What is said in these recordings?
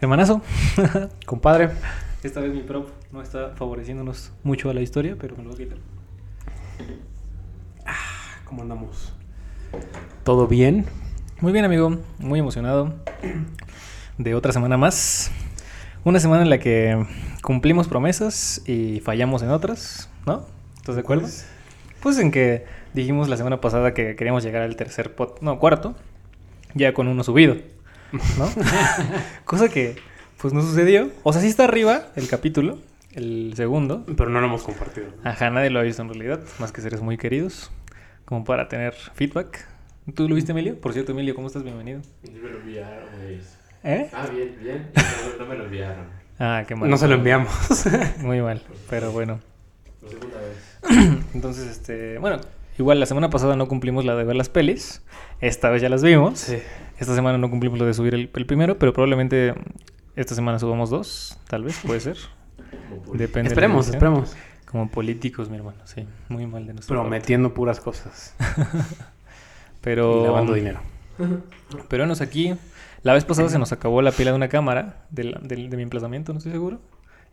Hermanazo. Compadre. Esta vez mi prop no está favoreciéndonos mucho a la historia, pero me lo voy a quitar. ¿Cómo andamos? ¿Todo bien? Muy bien, amigo. Muy emocionado de otra semana más. Una semana en la que cumplimos promesas y fallamos en otras, ¿no? ¿Estás de acuerdo? Pues- Pues en que dijimos la semana pasada que queríamos llegar al tercer pot, no, cuarto, ya con uno subido, ¿no? Cosa que pues no sucedió. O sea, sí está arriba el capítulo, el segundo. Pero no lo hemos compartido. ¿no? Ajá, nadie lo ha visto en realidad, más que seres muy queridos, como para tener feedback. ¿Tú lo viste, Emilio? Por cierto, Emilio, ¿cómo estás? Bienvenido. Me lo enviaron, güey. ¿Eh? Ah, bien, bien. No, no me lo enviaron. Ah, qué mal. No se lo enviamos. Muy mal, pero bueno. Por segunda vez. Entonces, este, bueno, igual la semana pasada no cumplimos la de ver las pelis. Esta vez ya las vimos. sí. Esta semana no cumplimos lo de subir el, el primero, pero probablemente esta semana subamos dos, tal vez, puede ser. Depende. de la Esperemos, edición. esperemos. Como políticos, mi hermano, sí. Muy mal de nuestro parte. Prometiendo puras cosas. Pero. Y lavando dinero. Pero venos aquí. La vez pasada se nos acabó la pila de una cámara del- del- de mi emplazamiento, no estoy seguro.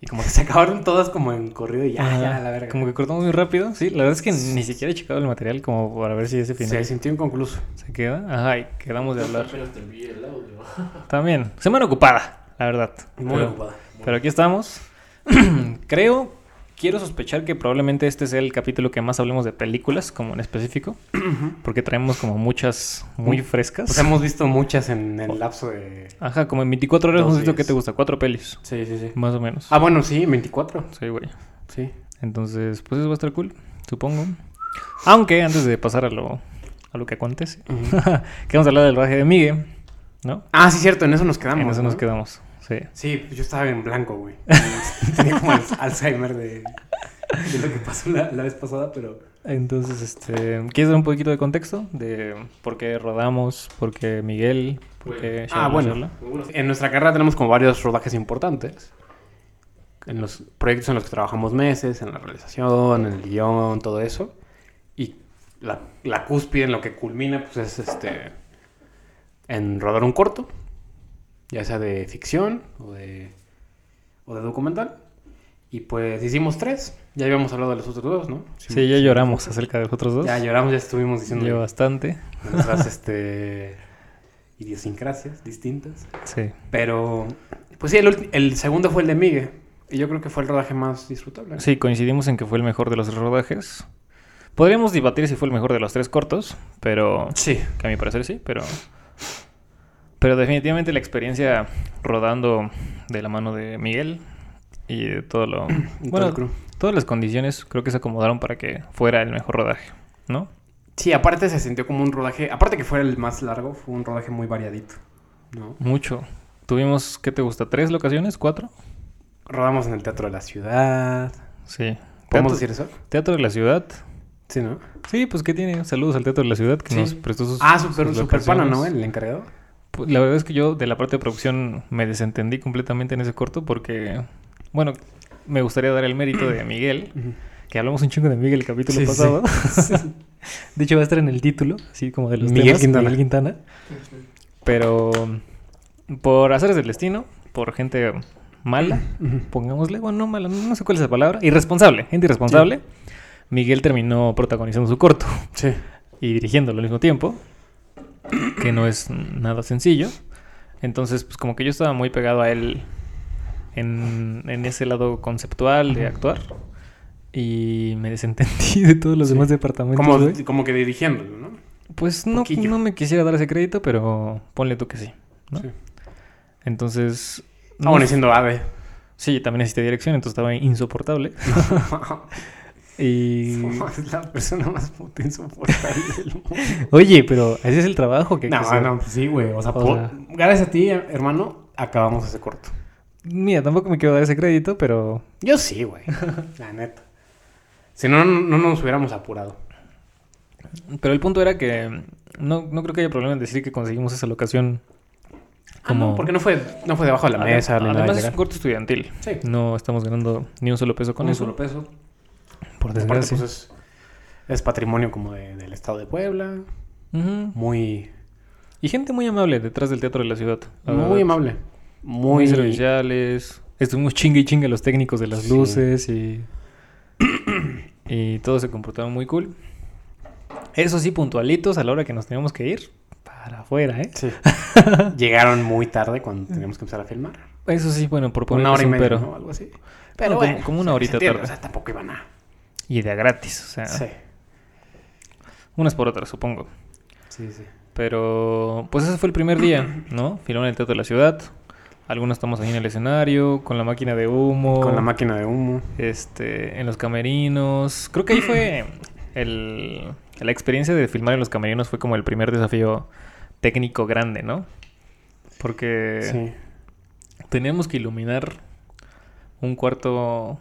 Y como que se acabaron todas como en corrido y ya, ya, la verga. Como que cortamos muy rápido. Sí, la verdad es que ni siquiera he checado el material como para ver si ese final se sintió inconcluso. se queda. Ajá, y quedamos de hablar. Apenas te envié el audio. También. Semana ocupada, la verdad. Muy Pero- ocupada. Pero aquí estamos. Creo, quiero sospechar que probablemente este sea el capítulo que más hablemos de películas, como en específico, porque traemos como muchas muy frescas. Pues hemos visto muchas en el lapso de... Ajá, como en 24 horas hemos visto que te gusta, cuatro pelis, Sí, sí, sí. más o menos. Ah, bueno, sí, 24. Sí, güey. Sí. Entonces, pues eso va a estar cool, supongo. Aunque antes de pasar a lo, a lo que acontece, queremos hablar del rodaje de Miguel, ¿no? Ah, sí, cierto, en eso nos quedamos. en eso nos ¿no? quedamos, sí. Sí, pues yo estaba en blanco, güey. Tenía como al- Alzheimer de, de lo que pasó la, la vez pasada, pero... Entonces, este, ¿quieres dar un poquito de contexto de por qué rodamos, por qué Miguel, por qué Ah, bueno. En nuestra carrera tenemos como varios rodajes importantes. En los proyectos en los que trabajamos meses, en la realización, en el guion, todo eso. Y la, la cúspide en lo que culmina, pues es este... En rodar un corto. Ya sea de ficción o de, o de documental. Y pues hicimos tres. Ya habíamos hablado de los otros dos, ¿no? Sí, ya lloramos acerca de los otros dos. Ya lloramos, ya estuvimos diciendo Yo bastante. nuestras este, idiosincrasias distintas. Sí. Pero, pues sí, el, el segundo fue el de Miguel. Y yo creo que fue el rodaje más disfrutable. Sí, coincidimos en que fue el mejor de los rodajes. Podríamos debatir si fue el mejor de los tres cortos, pero Sí. que a mi parecer sí, pero pero definitivamente la experiencia rodando de la mano de Miguel y de todo lo bueno, todas las condiciones creo que se acomodaron para que fuera el mejor rodaje, ¿no? Sí, aparte se sintió como un rodaje. Aparte que fuera el más largo, fue un rodaje muy variadito. ¿no? Mucho. Tuvimos, ¿qué te gusta? ¿Tres locaciones? ¿Cuatro? Rodamos en el Teatro de la Ciudad. Sí. ¿Podemos decir eso? Teatro de la Ciudad. Sí, ¿no? Sí, pues ¿qué tiene? Saludos al Teatro de la Ciudad que Sí. nos prestó sus Ah, super, sus super pana, ¿no? El encargado. Pues, La verdad es que yo de la parte de producción me desentendí completamente en ese corto porque, bueno, me gustaría dar el mérito de Miguel, que hablamos un chingo de Miguel el capítulo Sí, sí, pasado. de hecho va a estar en el título, así como de los Miguel temas, Quintana. Miguel Quintana. Pero por haceres del destino, por gente mala, pongámosle, bueno, no mala, no sé cuál es la palabra, irresponsable, gente irresponsable. Miguel terminó protagonizando su corto Sí. y dirigiéndolo al mismo tiempo, que no es nada sencillo. Entonces, pues como que yo estaba muy pegado a él en, en ese lado conceptual de actuar y me desentendí de todos los Sí. demás departamentos. Como, como que dirigiéndolo, ¿no? Pues no, poquillo. no me quisiera dar ese crédito, pero ponle tú que sí. ¿no? Sí. Entonces... Ah, no diciendo ave. Sí, también necesité dirección, entonces estaba insoportable. y... es la persona más puta insoportable del mundo. Oye, pero ese es el trabajo que... hay que No, hacer. no, pues sí, güey. O sea, O por- sea- gracias a ti, hermano, acabamos ese corto. Mira, tampoco me quiero dar ese crédito, pero Yo sí, güey. La neta. Si no, no, no nos hubiéramos apurado. Pero el punto era que no, no creo que haya problema en decir que conseguimos esa locación Como... como... porque no fue, no fue debajo de la mesa nada de Además es un corto estudiantil. Sí. No estamos ganando ni un solo peso con un eso. solo peso. Por Aparte, desgracia. pues, es, es patrimonio como de- del estado de Puebla. Muy, Y gente muy amable detrás del teatro de la ciudad. la muy verdad. amable. muy muy serviciales. Estuvimos chingue y chingue los técnicos de las Sí. luces y. y todos se comportaron muy cool. Eso sí, puntualitos a la hora que nos teníamos que ir. Para afuera, ¿eh? Sí. Llegaron muy tarde cuando teníamos que empezar a filmar. Eso sí, bueno, por poner Una hora y media, pero. ¿no? Algo así. Pero como- como una horita tarde. O sea, tampoco iban a... Y de gratis, o sea, Sí. unas por otras, supongo. Sí, sí. Pero, pues ese fue el primer día, ¿no? Filmaron el Teatro de la Ciudad. Algunos estamos ahí en el escenario, con la máquina de humo. Con la máquina de humo. este, en los camerinos. Creo que ahí fue el, la experiencia de filmar en los camerinos fue como el primer desafío técnico grande, ¿no? Porque Sí. teníamos que iluminar un cuarto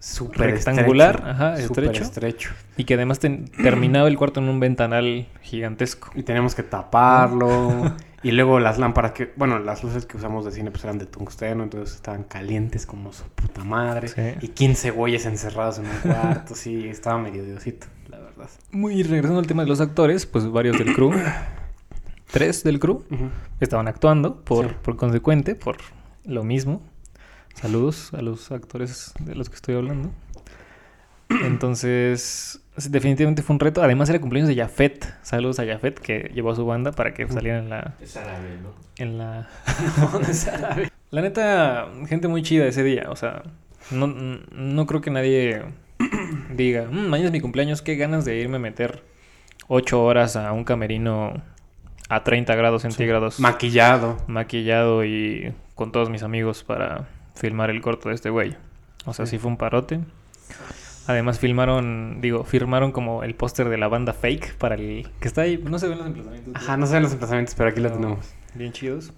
Súper Rectangular, estrecho. ajá, estrecho. estrecho. y que además terminaba el cuarto en un ventanal gigantesco. Y teníamos que taparlo. y luego las lámparas que... Bueno, las luces que usamos de cine pues eran de tungsteno. Entonces estaban calientes como su puta madre. Sí. Y 15 güeyes encerrados en un cuarto. sí, estaba medio diosito, la verdad. Muy regresando al tema de los actores, pues varios del crew, tres del crew, estaban actuando por, Sí. por consecuente, por lo mismo. Saludos a los actores de los que estoy hablando. Entonces, definitivamente fue un reto. Además, era cumpleaños de Jafet. Saludos a Jafet, que llevó a su banda para que saliera en la. Es árabe, ¿no? En la... la neta, gente muy chida ese día. O sea, no, no creo que nadie diga, "Mm, mañana es mi cumpleaños, qué ganas de irme a meter ocho horas a un camerino a 30 grados centígrados. Maquillado. maquillado y con todos mis amigos para filmar el corto de este güey. O sea, Sí. sí fue un parote. Además filmaron, digo, firmaron como el póster de la banda Fake para el que está ahí, no se ven los emplazamientos. Ajá, no sé los emplazamientos, pero aquí lo No. tenemos. Bien chidos.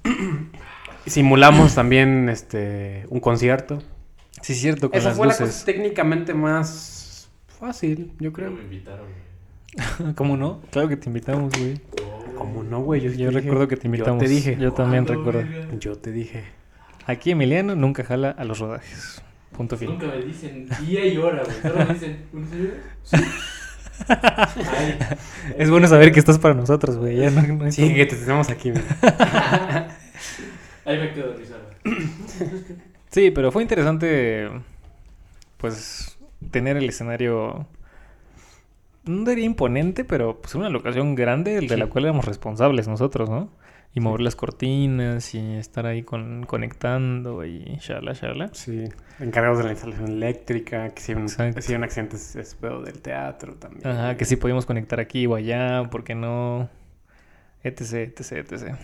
Simulamos también este un concierto. Sí, es cierto, con Esa las fue la luces. cosa técnicamente más fácil, yo Creo me invitaron. ¿Cómo no? Claro que te invitamos, güey. Como no, güey. Yo, dije. recuerdo que te invitamos. Yo te dije. Yo también ¿Cuándo, recuerdo. Yo te dije. Aquí Emiliano nunca jala a los rodajes. Punto final. Nunca me dicen día y hora, güey. Solo me dicen, ¿un? Sí. Ay, Es bueno saber que estás para nosotros, güey. Ya no, Sí, como- que te tenemos aquí. mira. Ahí me quedo. Sí, pero fue interesante, pues, tener el escenario, no diría imponente, pero pues una locación grande de la cual éramos responsables nosotros, ¿no? Y mover las cortinas y estar ahí con, conectando y shala, shala. Sí. Encargados de la instalación eléctrica. Que si un, si un accidente es, es pedo del teatro también. Ajá, que sí podíamos conectar aquí o allá, ¿por qué no? Etc, etc, etc.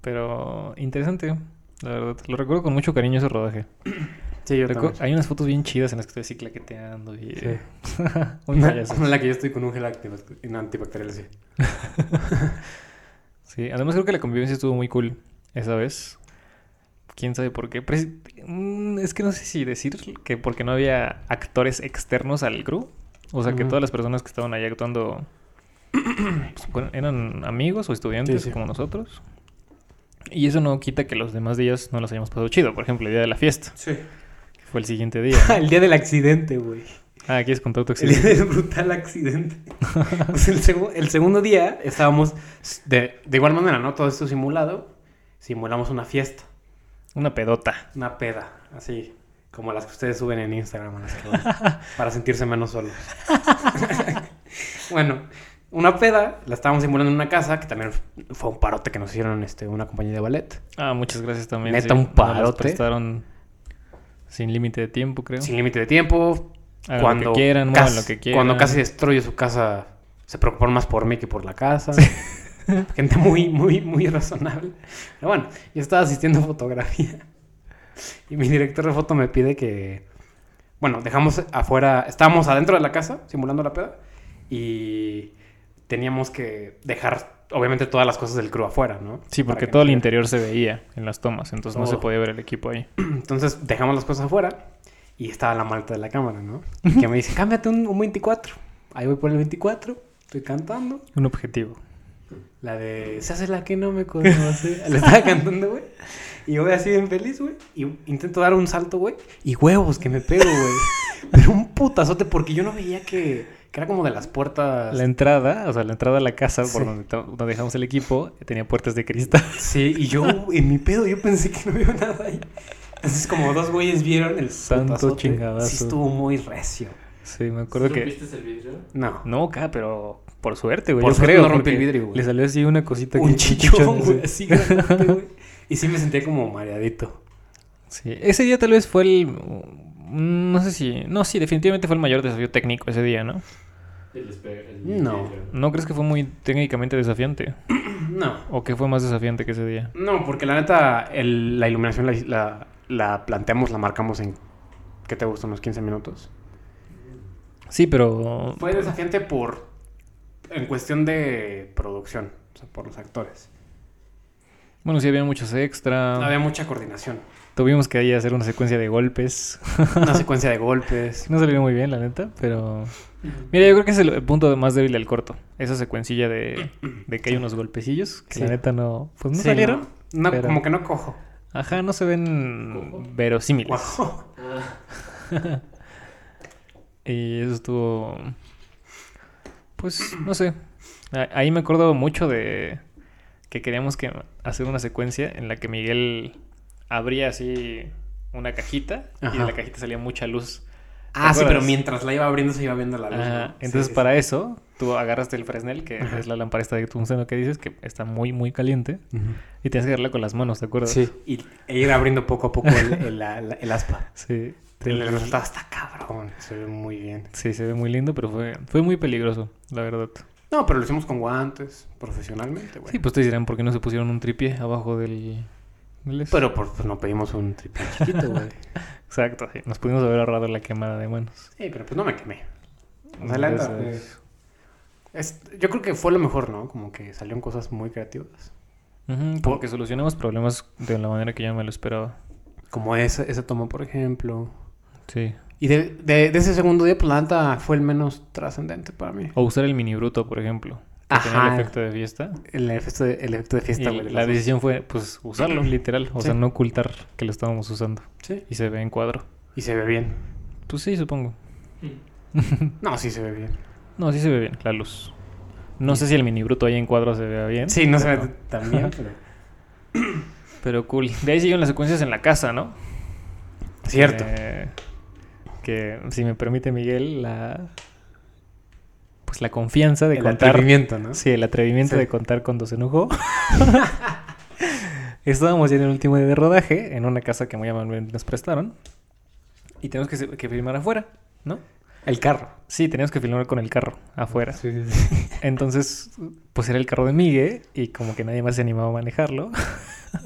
Pero interesante, la verdad. Lo recuerdo con mucho cariño ese rodaje. Sí, yo Recu- también. hay unas fotos bien chidas en las que estoy así claqueteando y... Sí. Una, en la que yo estoy con un gel antibacterial así. Sí, además creo que la convivencia estuvo muy cool esa vez. Quién sabe por qué. Mm, es que no sé si decir que porque no había actores externos al crew. O sea, que todas las personas que estaban ahí actuando pues, eran amigos o estudiantes Sí, sí. como nosotros. Y eso no quita que los demás días no los hayamos pasado chido. Por ejemplo, el día de la fiesta, Sí. que fue el siguiente día. ¿no? el día del accidente, güey. Ah, ¿quieres contar tu El día accidente? del brutal accidente. Pues el, segu- el segundo día estábamos de, de igual manera, ¿no? Todo esto simulado. Simulamos una fiesta, Una pedota. una peda, así como las que ustedes suben en Instagram las que para sentirse menos solos. bueno, una peda la estábamos simulando en una casa que también fue un parote que nos hicieron este, una compañía de ballet. Ah, muchas gracias también. Neta, un Nos parote. prestaron sin límite de tiempo, creo. Sin límite de tiempo. Hagan cuando lo que quieran, casi, lo que quieran. Cuando casi destruye su casa, se preocuparon más por mí que por la casa. Gente muy, muy, muy razonable. Pero bueno, yo estaba asistiendo a fotografía. Y mi director de foto me pide que. Bueno, dejamos afuera. Estábamos adentro de la casa, simulando la peda. Y teníamos que dejar, obviamente, todas las cosas del crew afuera, ¿no? Sí, porque que todo no el interior se veía en las tomas, entonces no se podía ver el equipo ahí. Entonces dejamos las cosas afuera y estaba la malta de la cámara, ¿no? Y que me dice, cámbiate un, un 24. Ahí voy por el 24, estoy cantando. Un objetivo. La de, se hace la que no me conoce. Le estaba cantando, güey. Y yo voy así bien feliz, güey. Y intento dar un salto, güey. Y huevos que me pego, güey. Pero un putazote porque yo no veía que, que era como de las puertas. La entrada, o sea, la entrada a la casa por donde, donde dejamos el equipo, tenía puertas de cristal. Sí, y yo en mi pedo yo pensé que no había nada ahí. Entonces como dos güeyes vieron el Santo chingadazo. Sí estuvo muy recio. Sí, me acuerdo ¿Sí que... rompiste el vidrio? No. No, acá, pero por suerte, güey. Por yo suerte creo. no rompí el vidrio, güey. Le salió así una cosita Un chichón, güey, así güey. Y sí me sentía como mareadito. Sí, ese día tal vez fue el... mm, No sé si... No, sí, definitivamente fue el mayor desafío técnico ese día, ¿no? El el No. ¿No crees que fue muy técnicamente desafiante? No. ¿O que fue más desafiante que ese día? No, porque la neta, el- la iluminación la, la, la planteamos, la marcamos en... ¿Qué te gustó? ¿Unos 15 minutos? Sí, pero... Fue desafiante por... En cuestión de producción. O sea, por los actores. Bueno, sí había muchos extra. Había mucha coordinación. Tuvimos que ahí hacer una secuencia de golpes. Una secuencia de golpes. No salió muy bien, la neta, pero... Mira, yo creo que es el punto más débil del corto. Esa secuencilla de, de que hay unos golpecillos que Sí. la neta no... Pues no Sí, salieron. No, No, pero- como que no cojo. Ajá, no se ven verosímiles. Ah, Y eso estuvo... Pues, no sé. Ahí me acuerdo mucho de que queríamos que hacer una secuencia en la que Miguel abría así una cajita y de la cajita salía mucha luz. Ah, sí, pero mientras la iba abriendo se iba viendo la luz. Ajá, ¿no? Entonces, Sí, sí, para eso, tú agarraste el Fresnel, que Ajá. es la lámpara esta de tungsteno que dices, que está muy, muy caliente, y tienes que agarrarla con las manos, ¿te acuerdas? Sí, y e ir abriendo poco a poco el, el- aspa. Sí. El resultado está cabrón, se ve muy bien. Sí, se ve muy lindo, pero fue, fue muy peligroso, la verdad. No, pero lo hicimos con guantes, profesionalmente, güey. Sí, pues te dirán por qué no se pusieron un tripié abajo del... Pero por- pues no pedimos un triple chiquito, güey. Exacto, sí. Nos pudimos haber ahorrado la quemada de manos. Sí, pero pues no me quemé. O sea, la neta, Entonces, Es- yo creo que fue lo mejor, ¿no? Como que salieron cosas muy creativas. ujú, como que solucionamos problemas de la manera que yo me lo esperaba. Como esa, esa toma, por ejemplo. Sí. Y de, de- de ese segundo día, pues la neta fue el menos trascendente para mí. O usar el mini bruto, por ejemplo. Que tenía Ajá. el efecto de fiesta. El efecto de, el efecto de Y fiesta, güey. la decisión fue, pues, usarlo, literal. O Sí. sea, no ocultar que lo estábamos usando. Sí. Y se ve en cuadro. Y se ve bien. Pues sí, supongo. No, sí se ve bien. No, sí se ve bien, la luz. No sé si el mini bruto ahí en cuadro se vea bien. Sí, no se ve tan bien, pero... Pero cool. De ahí siguen las secuencias en la casa, ¿no? Cierto. Eh, que, si me permite Miguel, la... Pues la confianza de el contar... atrevimiento, ¿no? Sí, el atrevimiento Sí. de contar cuando se enojó. Estábamos ya en el último día de rodaje, en una casa que muy amablemente nos prestaron. Y tenemos que, que filmar afuera, ¿no? El carro. Sí, teníamos que filmar con el carro afuera. Sí, sí, sí. Entonces, pues era el carro de Migue y como que nadie más se animaba a manejarlo.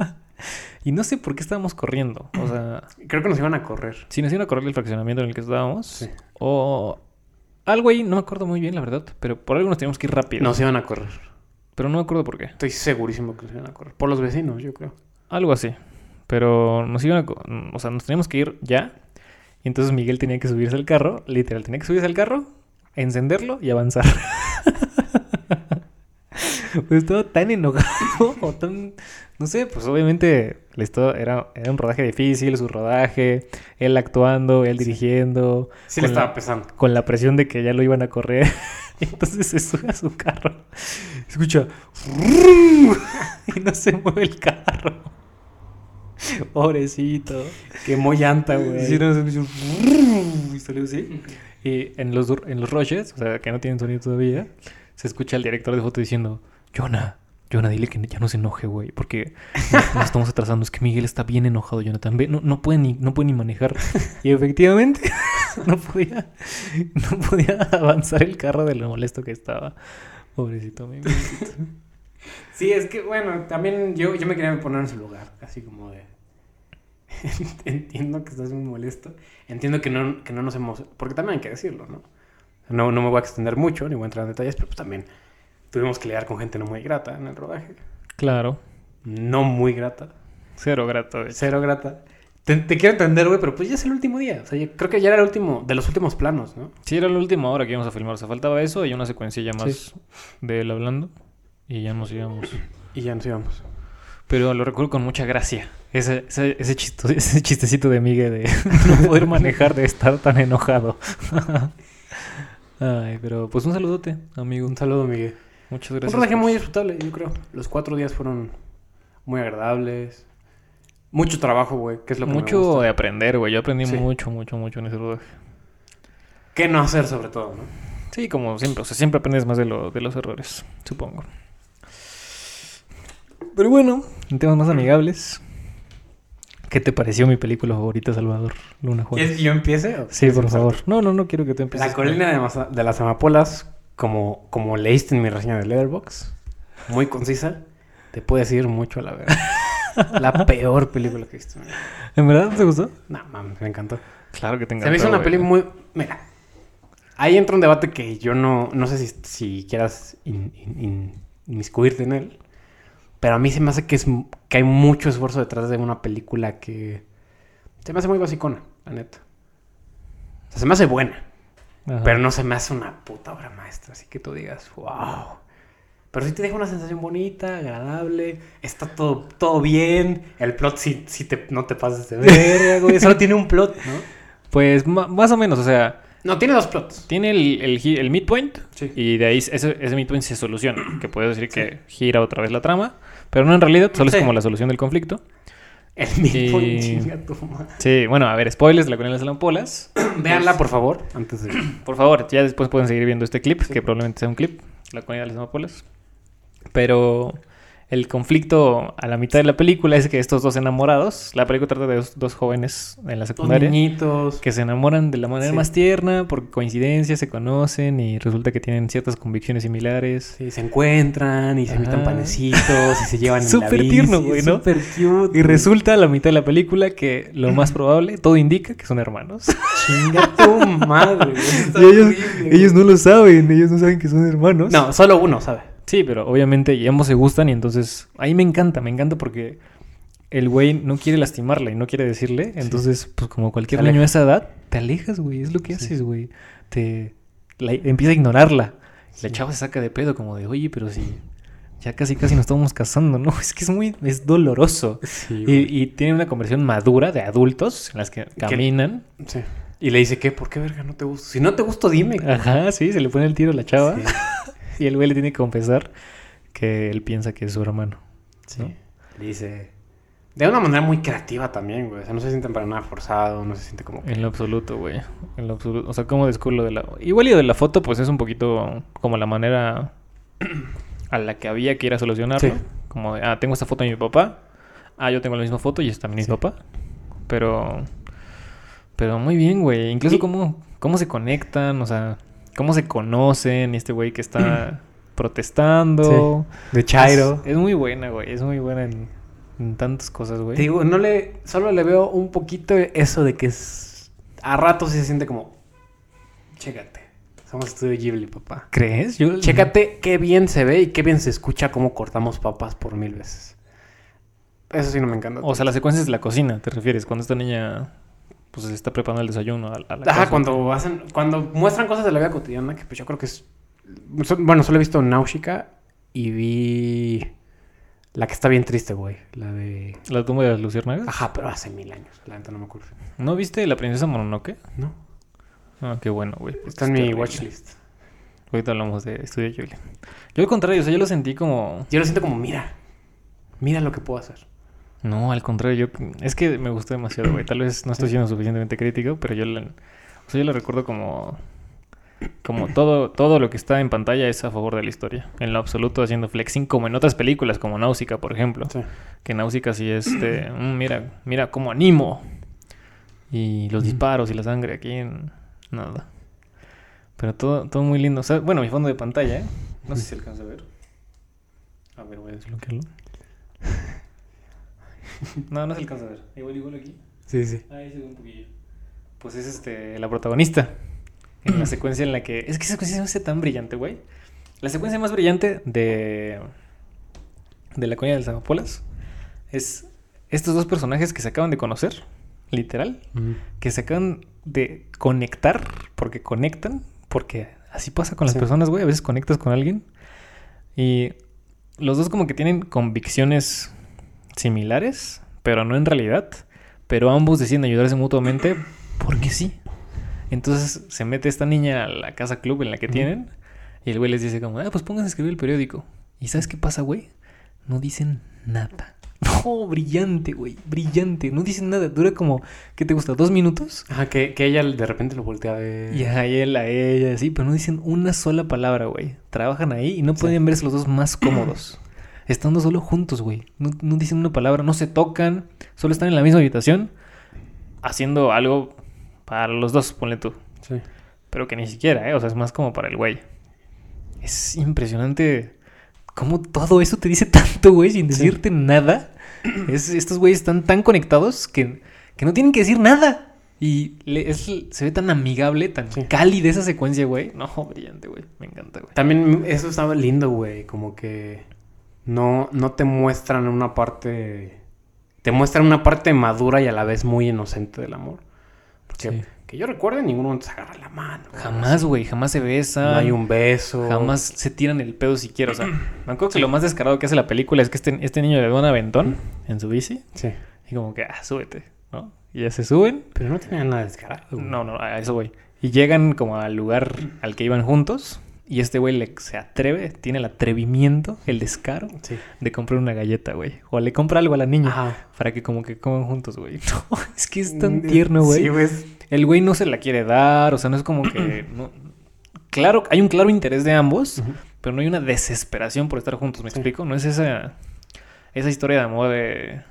y no sé por qué estábamos corriendo. O sea, Creo que nos iban a correr. si nos iban a correr el fraccionamiento en el que estábamos. Sí. O algo ahí, no me acuerdo muy bien, la verdad. Pero por algo nos teníamos que ir rápido. Nos iban a correr. Pero no me acuerdo por qué. Estoy segurísimo que nos iban a correr. Por los vecinos, yo creo. Algo así. Pero nos iban a... O sea, nos teníamos que ir ya. Y entonces Miguel tenía que subirse al carro. Literal, tenía que subirse al carro, encenderlo y avanzar. pues estaba tan enojado o tan... No sé, pues obviamente historia era, era un rodaje difícil, su rodaje, él actuando, él dirigiendo, Sí le la- estaba pesando. con la presión de que ya lo iban a correr. Entonces se sube a su carro. Escucha. Y no se mueve el carro. Pobrecito. Quemó llanta, güey. Sí, no, se escuchó, Y salió así. Y en los, en los rushes, o sea, que no tienen sonido todavía, se escucha al director de foto diciendo: Jonah, Jonah, dile que ya no se enoje, güey, porque nos, estamos atrasando. Es que Miguel está bien enojado, Jonathan. Ve, no, no, puede ni, no puede manejar. Y efectivamente, no podía, no podía avanzar el carro de lo molesto que estaba. Pobrecito, mi. Sí, es que, bueno, también yo, yo me quería poner en su lugar. Así como de... Entiendo que estás muy molesto. Entiendo que no, que no nos hemos... Porque también hay que decirlo, ¿no? No, no me voy a extender mucho, ni voy a entrar en detalles, pero pues también tuvimos que lidiar con gente no muy grata en el rodaje. Claro, No muy grata. cero grato. de hecho. Cero grata. Te, te quiero entender, güey, pero pues ya es el último día. O sea, yo creo que ya era el último, de los últimos planos, ¿no? Sí, era la última hora que íbamos a filmar. O sea, faltaba eso y una secuencia más de él hablando. Y ya nos íbamos. Y ya nos íbamos. Pero lo recuerdo con mucha gracia. Ese, ese, ese, chisto- ese chistecito de Miguel de no poder manejar, de estar tan enojado. Ay, pero pues un saludote, amigo. Un saludo, Miguel. Muchas Un gracias. rodaje por- muy disfrutable, yo creo. Los cuatro días fueron muy agradables. Mucho trabajo, güey, que es lo que me Mucho gusta. de aprender, güey. Yo aprendí Sí. mucho, mucho, mucho en ese rodaje. ¿Qué no hacer, sobre todo, no? Sí, como siempre. O sea, siempre aprendes más de, lo, de los errores, supongo. Pero bueno, en temas más amigables. ¿Qué te pareció mi película favorita, Salvador Luna Juárez? ¿Quieres que yo empiece? o Sí, por favor. No, no, no quiero que tú empieces. La colina de las amapolas, como, como leíste en mi reseña de Letterboxd, muy concisa, te puede decir mucho a la verdad. la peor película que he visto. en mi vida. ¿En verdad te gustó? No, mames, me encantó. Claro que te Se me hizo una peli muy... Mira, ahí entra un debate que yo no, no sé si, si quieras in- in- in- inmiscuirte en él, pero a mí se me hace que, es, que hay mucho esfuerzo detrás de una película que se me hace muy basicona, la neta. O sea, se me hace buena. Pero no se me hace una puta obra maestra, así que tú digas, wow. Pero sí te deja una sensación bonita, agradable, está todo, todo bien, el plot sí, sí te, no te pases de verga, güey, solo tiene un plot, ¿no? Pues más o menos, o sea, No, tiene dos plots. tiene el, el, el midpoint Sí. y de ahí ese, ese midpoint se soluciona. Que puede decir que gira otra vez la trama, pero no en realidad, solo es como la solución del conflicto. El midpoint, Y- chinga tu madre. Sí, bueno, a ver, spoilers de la colina de las lampolas. Véanla, por favor, antes de... Por favor, ya después pueden seguir viendo este clip, Sí. que probablemente sea un clip, la colina de las amapolas. Pero el conflicto a la mitad de la película es que estos dos enamorados, la película trata de dos, dos jóvenes en la secundaria. niñitos. que se enamoran de la manera Sí. más tierna, por coincidencia se conocen y resulta que tienen ciertas convicciones similares. Sí, se encuentran y se invitan panecitos y se llevan en la Súper bici, tierno, güey, ¿no? Súper cute. Y resulta a la mitad de la película que lo más probable, todo indica que son hermanos. Chinga tu madre, ellos, güey. ellos no lo saben, ellos no saben que son hermanos. No, solo uno, ¿sabe? Sí, pero obviamente y ambos se gustan y entonces ahí me encanta, me encanta porque el güey no quiere lastimarla y no quiere decirle, entonces pues como cualquier niño aleja. esa edad, te alejas, güey, es lo que Sí. haces, güey. Te la- empieza a ignorarla. La chava se saca de pedo como de, "Oye, pero si ya casi casi nos estamos casando, ¿no? Es que es muy es doloroso." Sí, Y, y tiene una conversión madura de adultos en las que caminan. Sí. Y le dice, ¿qué? ¿Por qué, verga, no te gusto? Si no te gusto, dime. Ajá, sí, se le pone el tiro a la chava. Sí. Y el güey le tiene que confesar que él piensa que es su hermano. Sí. ¿no? Le dice... De una manera muy creativa también, güey. O sea, no se sienten para nada forzado, no se siente como... En lo absoluto, güey. En lo absoluto. O sea, ¿cómo descubro lo de la... Igual y lo de la foto, pues es un poquito como la manera a la que había que ir a solucionarlo. Sí. Como de, ah, tengo esta foto de mi papá. Ah, yo tengo la misma foto y es también Sí. mi papá. Pero... Pero muy bien, güey. Incluso Y- cómo, cómo se conectan, o sea... Cómo se conocen y este güey que está protestando. De Chairo. Es, es muy buena, güey. Es muy buena en, en tantas cosas, güey. Te digo, no le... Solo le veo un poquito eso de que es... A ratos sí se siente como... Chécate. Somos estudio Ghibli, papá. ¿Crees? Yo... Chécate qué bien se ve y qué bien se escucha cómo cortamos papas por mil veces. Eso sí no me encanta. O sea, las secuencias de la cocina, ¿te refieres? Cuando esta niña pues está preparando el desayuno a, a la Ajá, casa. cuando hacen, cuando muestran cosas de la vida cotidiana, que pues yo creo que es. Bueno, solo he visto Náusica y vi la que está bien triste, güey. La de. ¿La tumba de las luciérnagas? Ajá, pero hace mil años. La neta no me acuerdo. ¿No viste La princesa Mononoke? ¿No? Ah, qué bueno, güey. Está en mi watchlist. Ahorita hablamos de Studio Ghibli. Yo al contrario, o sea, yo lo sentí como... Yo lo siento como, mira. Mira lo que puedo hacer. No, al contrario, yo... Es que me gustó demasiado, güey. Tal vez no estoy siendo suficientemente crítico, pero yo la... O sea, yo la recuerdo como... Como todo, todo lo que está en pantalla es a favor de la historia. En lo absoluto haciendo flexing, como en otras películas, como Náusica, por ejemplo. Sí. Que Náusica sí es "Mm, mira, mira cómo animo. Y los disparos y la sangre aquí en nada. Pero todo, todo muy lindo. O sea, bueno, mi fondo de pantalla, ¿eh? No sé si se alcanza a ver. A ver, voy a desbloquearlo. No, no se alcanza a ver. Igual, igual aquí. Sí, sí. Ahí se ve un poquillo. Pues es este, la protagonista. En la secuencia en la que. Es que esa secuencia se me hace tan brillante, güey. La secuencia más brillante de. De la coña de las amapolas. Es estos dos personajes que se acaban de conocer. Literal. Que se acaban de conectar. Porque conectan. Porque así pasa con las Sí. personas, güey. A veces conectas con alguien. Y los dos como que tienen convicciones similares, pero no en realidad. Pero ambos deciden ayudarse mutuamente porque sí. Entonces se mete esta niña a la casa club en la que tienen y el güey les dice como, ah, pues pónganse a escribir el periódico. ¿Y sabes qué pasa, güey? No dicen nada. No, brillante, güey, brillante. No dicen nada. Dura como, ¿qué te gusta? ¿Dos minutos? Ajá, que, que ella de repente lo voltea a ver. Y a él, a ella, sí, pero no dicen una sola palabra, güey. Trabajan ahí y no Sí. podían verse los dos más cómodos. Estando solo juntos, güey. No, no dicen una palabra, no se tocan, solo están en la misma habitación haciendo algo para los dos, ponle tú. Sí. Pero que ni siquiera, ¿eh? O sea, es más como para el güey. Es impresionante cómo todo eso te dice tanto, güey, sin Sí. decirte nada. Es, estos güeyes están tan conectados que, que no tienen que decir nada. Y le- es- se ve tan amigable, tan Sí. cálida esa secuencia, güey. No, brillante, güey. Me encanta, güey. También eso estaba lindo, güey. Como que no, no te muestran una parte. Te muestran una parte madura y a la vez muy inocente del amor. Porque Sí. que yo recuerde, momento se agarra la mano. Jamás, güey. Jamás se besan. No hay un beso. Jamás se tiran el pedo siquiera. O sea, me acuerdo que lo más descarado que hace la película es que este, este niño le da un aventón en su bici. Sí. Y como que, ah, súbete, ¿no? Y ya se suben. Pero no tenía nada descarado. güey. No, no, a eso voy. Y llegan como al lugar al que iban juntos. Y este güey le- se atreve, tiene el atrevimiento, el descaro Sí. de comprar una galleta, güey. O le compra algo a la niña Ajá. para que como que coman juntos, güey. No, es que es tan Mm, tierno, güey. Sí, güey. El güey no se la quiere dar, o sea, no es como que... no- Claro, hay un claro interés de ambos, pero no hay una desesperación por estar juntos, ¿me Sí. explico? No es esa, esa historia de amor de,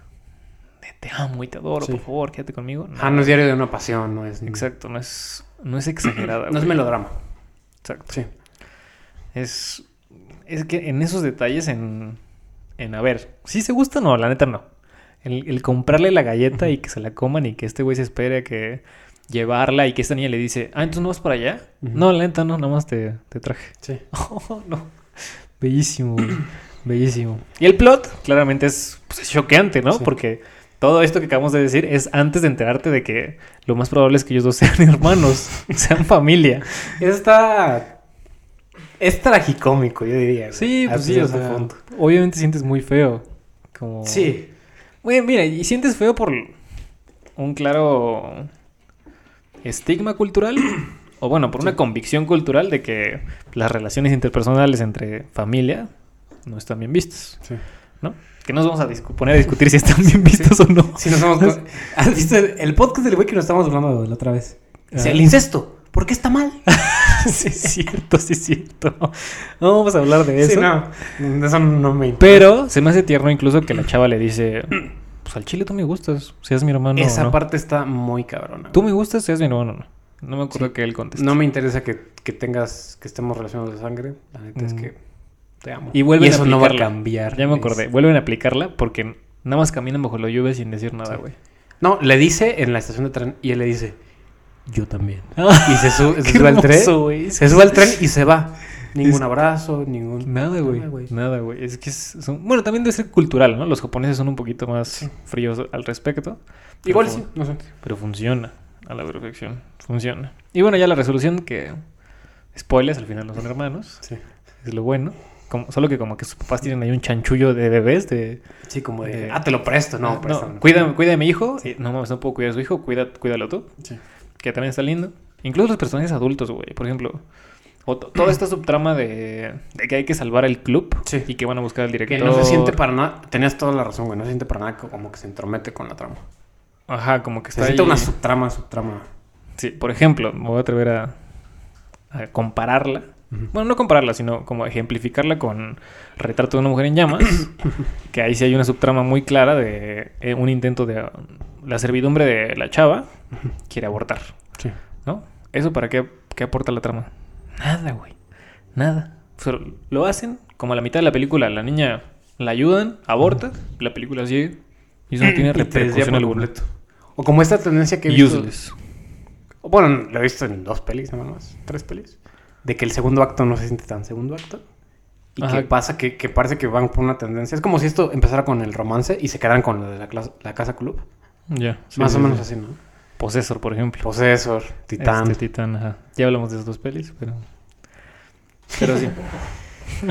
te amo y te adoro, Sí. por favor, quédate conmigo. Ah, no es diario de una pasión, no es. Exacto, no es, no es exagerada. No es melodrama. Exacto. Sí. Es, es que en esos detalles, en, en a ver, si se gusta no, la neta no. El, el comprarle la galleta y que se la coman y que este güey se espere a que llevarla y que esta niña le dice, ah, entonces no vas para allá. No, la neta no, nada más te, te traje. Sí. Oh, no. Bellísimo, güey. Bellísimo. Y el plot, claramente, es, pues, es choqueante, ¿no? Sí. Porque todo esto que acabamos de decir es antes de enterarte de que lo más probable es que ellos dos sean hermanos, sean familia. Eso está. Es tragicómico, yo diría. güey, Sí, pues a sí, o sea, obviamente sientes muy feo. Como... Sí. Güey, mira, y sientes feo por un claro estigma cultural, o bueno, por una convicción cultural de que las relaciones interpersonales entre familia no están bien vistas, Sí. ¿no? Que nos vamos a poner a discutir si están bien vistos o no. Si nos vamos con- ¿Has visto el, el podcast del güey que nos estábamos hablando la otra vez? Dice, Ah. el incesto. ¿Por qué está mal? sí, es cierto, sí, es cierto. No vamos a hablar de eso. Sí, no. Eso no me interesa. Pero se me hace tierno incluso que la chava le dice, pues al chile tú me gustas, seas mi hermano Esa no. parte está muy cabrona. Tú me gustas, seas mi hermano no. No me acuerdo Sí. que él conteste. No me interesa que, que tengas, que estemos relacionados de sangre. La neta es Mm. que te amo. Y vuelven eso a no va a cambiar. Ya me acordé. Vuelven a aplicarla porque nada más caminan bajo la lluvia sin decir nada, Sí. güey. No, le dice en la estación de tren y él le dice, yo también. Y se, su- se sube al tren. Se sube al tren y se va. Ningún Es- abrazo, ningún... Nada, güey. Nada, güey. Es que es, son- Bueno, también debe ser cultural, ¿no? Los japoneses son un poquito más Sí. fríos al respecto. Igual sí, no sé. Pero funciona a la perfección. Funciona. Y bueno, ya la resolución que... Spoilers, al final no son hermanos. Sí. Es lo bueno. Como, solo que como que sus papás tienen ahí un chanchullo de bebés de... Sí, como de, ah, te lo presto. No, Ah, préstame. cuida, cuida de mi hijo. No mames, no puedo cuidar a su hijo. Cuida, cuídalo tú. Sí. Que también está lindo. Incluso los personajes adultos, güey. Por ejemplo, o to- toda esta subtrama de, de que hay que salvar el club Sí. y que van a buscar al Que director. no se siente para nada... Tenías toda la razón, güey. No se siente para nada co- como que se entromete con la trama. Ajá, como que Se está siente ahí- una subtrama, subtrama. Sí, por ejemplo, me voy a atrever a, a compararla. Bueno, no compararla, sino como ejemplificarla con Retrato de una mujer en llamas. que ahí sí hay una subtrama muy clara de eh, un intento de... La servidumbre de la chava quiere abortar. Sí. ¿No? ¿Eso para qué, qué aporta la trama? Nada, güey. Nada. Pero lo hacen como a la mitad de la película. La niña la ayudan, aborta, la película sigue. Y eso no tiene repercusión alguna. O como esta tendencia que he visto... Useless. Bueno, lo he visto en dos pelis nada más. Tres pelis. De que el segundo acto no se siente tan segundo acto. Y Ajá. que pasa que, que parece que van por una tendencia. Es como si esto empezara con el romance y se quedaran con lo de la, casa club. Ya. sí, Más sí, o menos sí. así, ¿no? Possessor, por ejemplo. Possessor, Titán. Este, Titán, ajá. Ya hablamos de esas dos pelis, pero. Pero sí.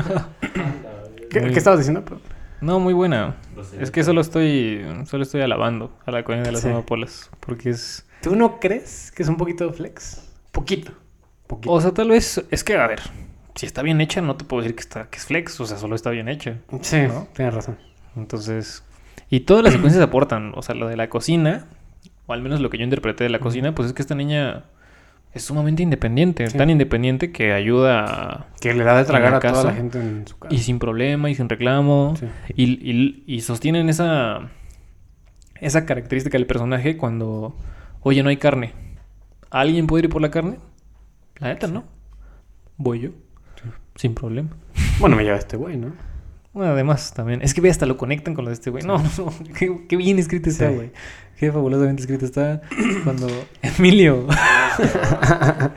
¿Qué, Muy- qué estabas diciendo? No, muy buena. Es que solo estoy. Solo estoy alabando a la coña de las Sí. amapolas. Porque es. ¿Tú no crees que es un poquito flex? Poquito. Poquito. O sea, tal vez, es que, a ver, si está bien hecha, no te puedo decir que, está, que es flex, o sea, solo está bien hecha. sí, ¿no? tienes razón. Entonces, y todas las secuencias aportan, o sea, lo de la cocina, o al menos lo que yo interpreté de la cocina, pues es que esta niña es sumamente independiente, Sí. tan independiente que ayuda a- Que le da de tragar a toda casa. la gente en su casa. y sin problema y sin reclamo. Sí. Y, y- y sostienen esa, esa característica del personaje cuando, oye, no hay carne. ¿Alguien puede ir por la carne? La neta, ¿no? Voy yo. Sin problema. Bueno, me lleva este güey, ¿no? Bueno, además, también. Es que ve, hasta lo conectan con lo de este güey. No, no, no. Qué, qué bien escrito está, Sí. güey. Qué fabulosamente escrito está. Cuando Emilio.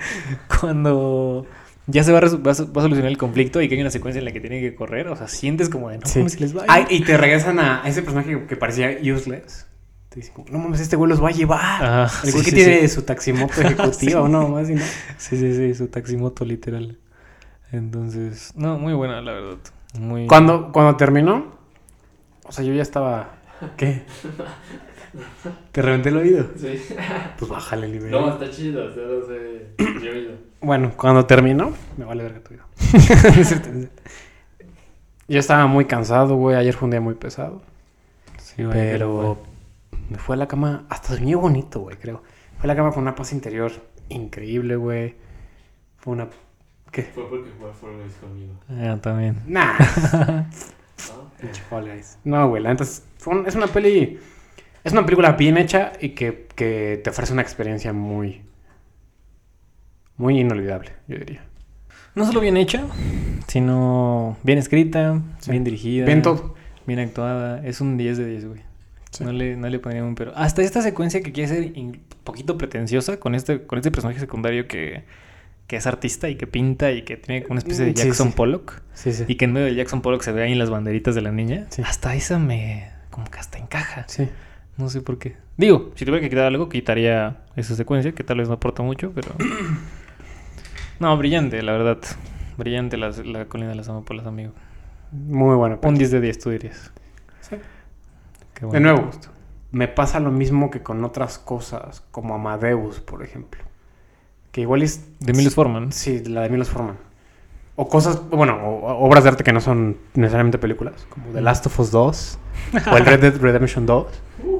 cuando ya se va a, va a su- va a solucionar el conflicto y que hay una secuencia en la que tiene que correr. O sea, sientes como de no Sí. mames, se les va a ir. Ay, y te regresan a ese personaje que parecía useless. Te como, no mames, este güey los va a llevar. Ajá, el güey sí, que sí, tiene sí. su taximoto ejecutiva o no, más y no. Sí, sí, sí, su taximoto literal. Entonces, no, muy buena, la verdad. Muy. Cuando, cuando terminó, o sea, yo ya estaba. ¿Qué? ¿Te reventé el oído? Sí. Pues bájale el nivel. No, está chido, o sea, no sé. Yo. Bueno, cuando terminó, me vale verga tu oído. Yo estaba muy cansado, güey. Ayer fue un día muy pesado. Sí, güey, Pero me fue a la cama, hasta dormí bonito, güey, creo. Fue a la cama con una paz interior increíble, güey. Fue una... ¿Qué? Fue porque jugué Fall Guys conmigo. Ah, también. Nah. ¿No? Pinche Fall Guys. No, güey, la neta es, es una peli... Es una película bien hecha y que, que te ofrece una experiencia muy... Muy inolvidable, yo diría. No solo bien hecha, sino bien escrita, Sí. bien dirigida. Bien todo. Bien actuada. Es un 10 de 10, güey. Sí. No, le, no le pondría un pero. Hasta esta secuencia que quiere ser un poquito pretenciosa con este, con este personaje secundario que, que es artista y que pinta y que tiene una especie de Mm, Sí, Jackson sí. Pollock. Sí, sí. Y que en medio de Jackson Pollock se ve ahí en las banderitas de la niña. Sí. Hasta esa me. como que hasta encaja. Sí. No sé por qué. Digo, si tuviera que quitar algo, quitaría esa secuencia, que tal vez no aporta mucho, pero. No, brillante, la verdad. Brillante la, la colina de las amapolas, amigo. Muy buena peli. Un 10 de 10, tú dirías. Qué De nuevo, me pasa lo mismo que con otras cosas, como Amadeus, por ejemplo. Que igual es... De Milos Forman. Sí, la de Milos Forman. O cosas, bueno, o, obras de arte que no son necesariamente películas, como The Last of Us 2 o el Red Dead Redemption 2.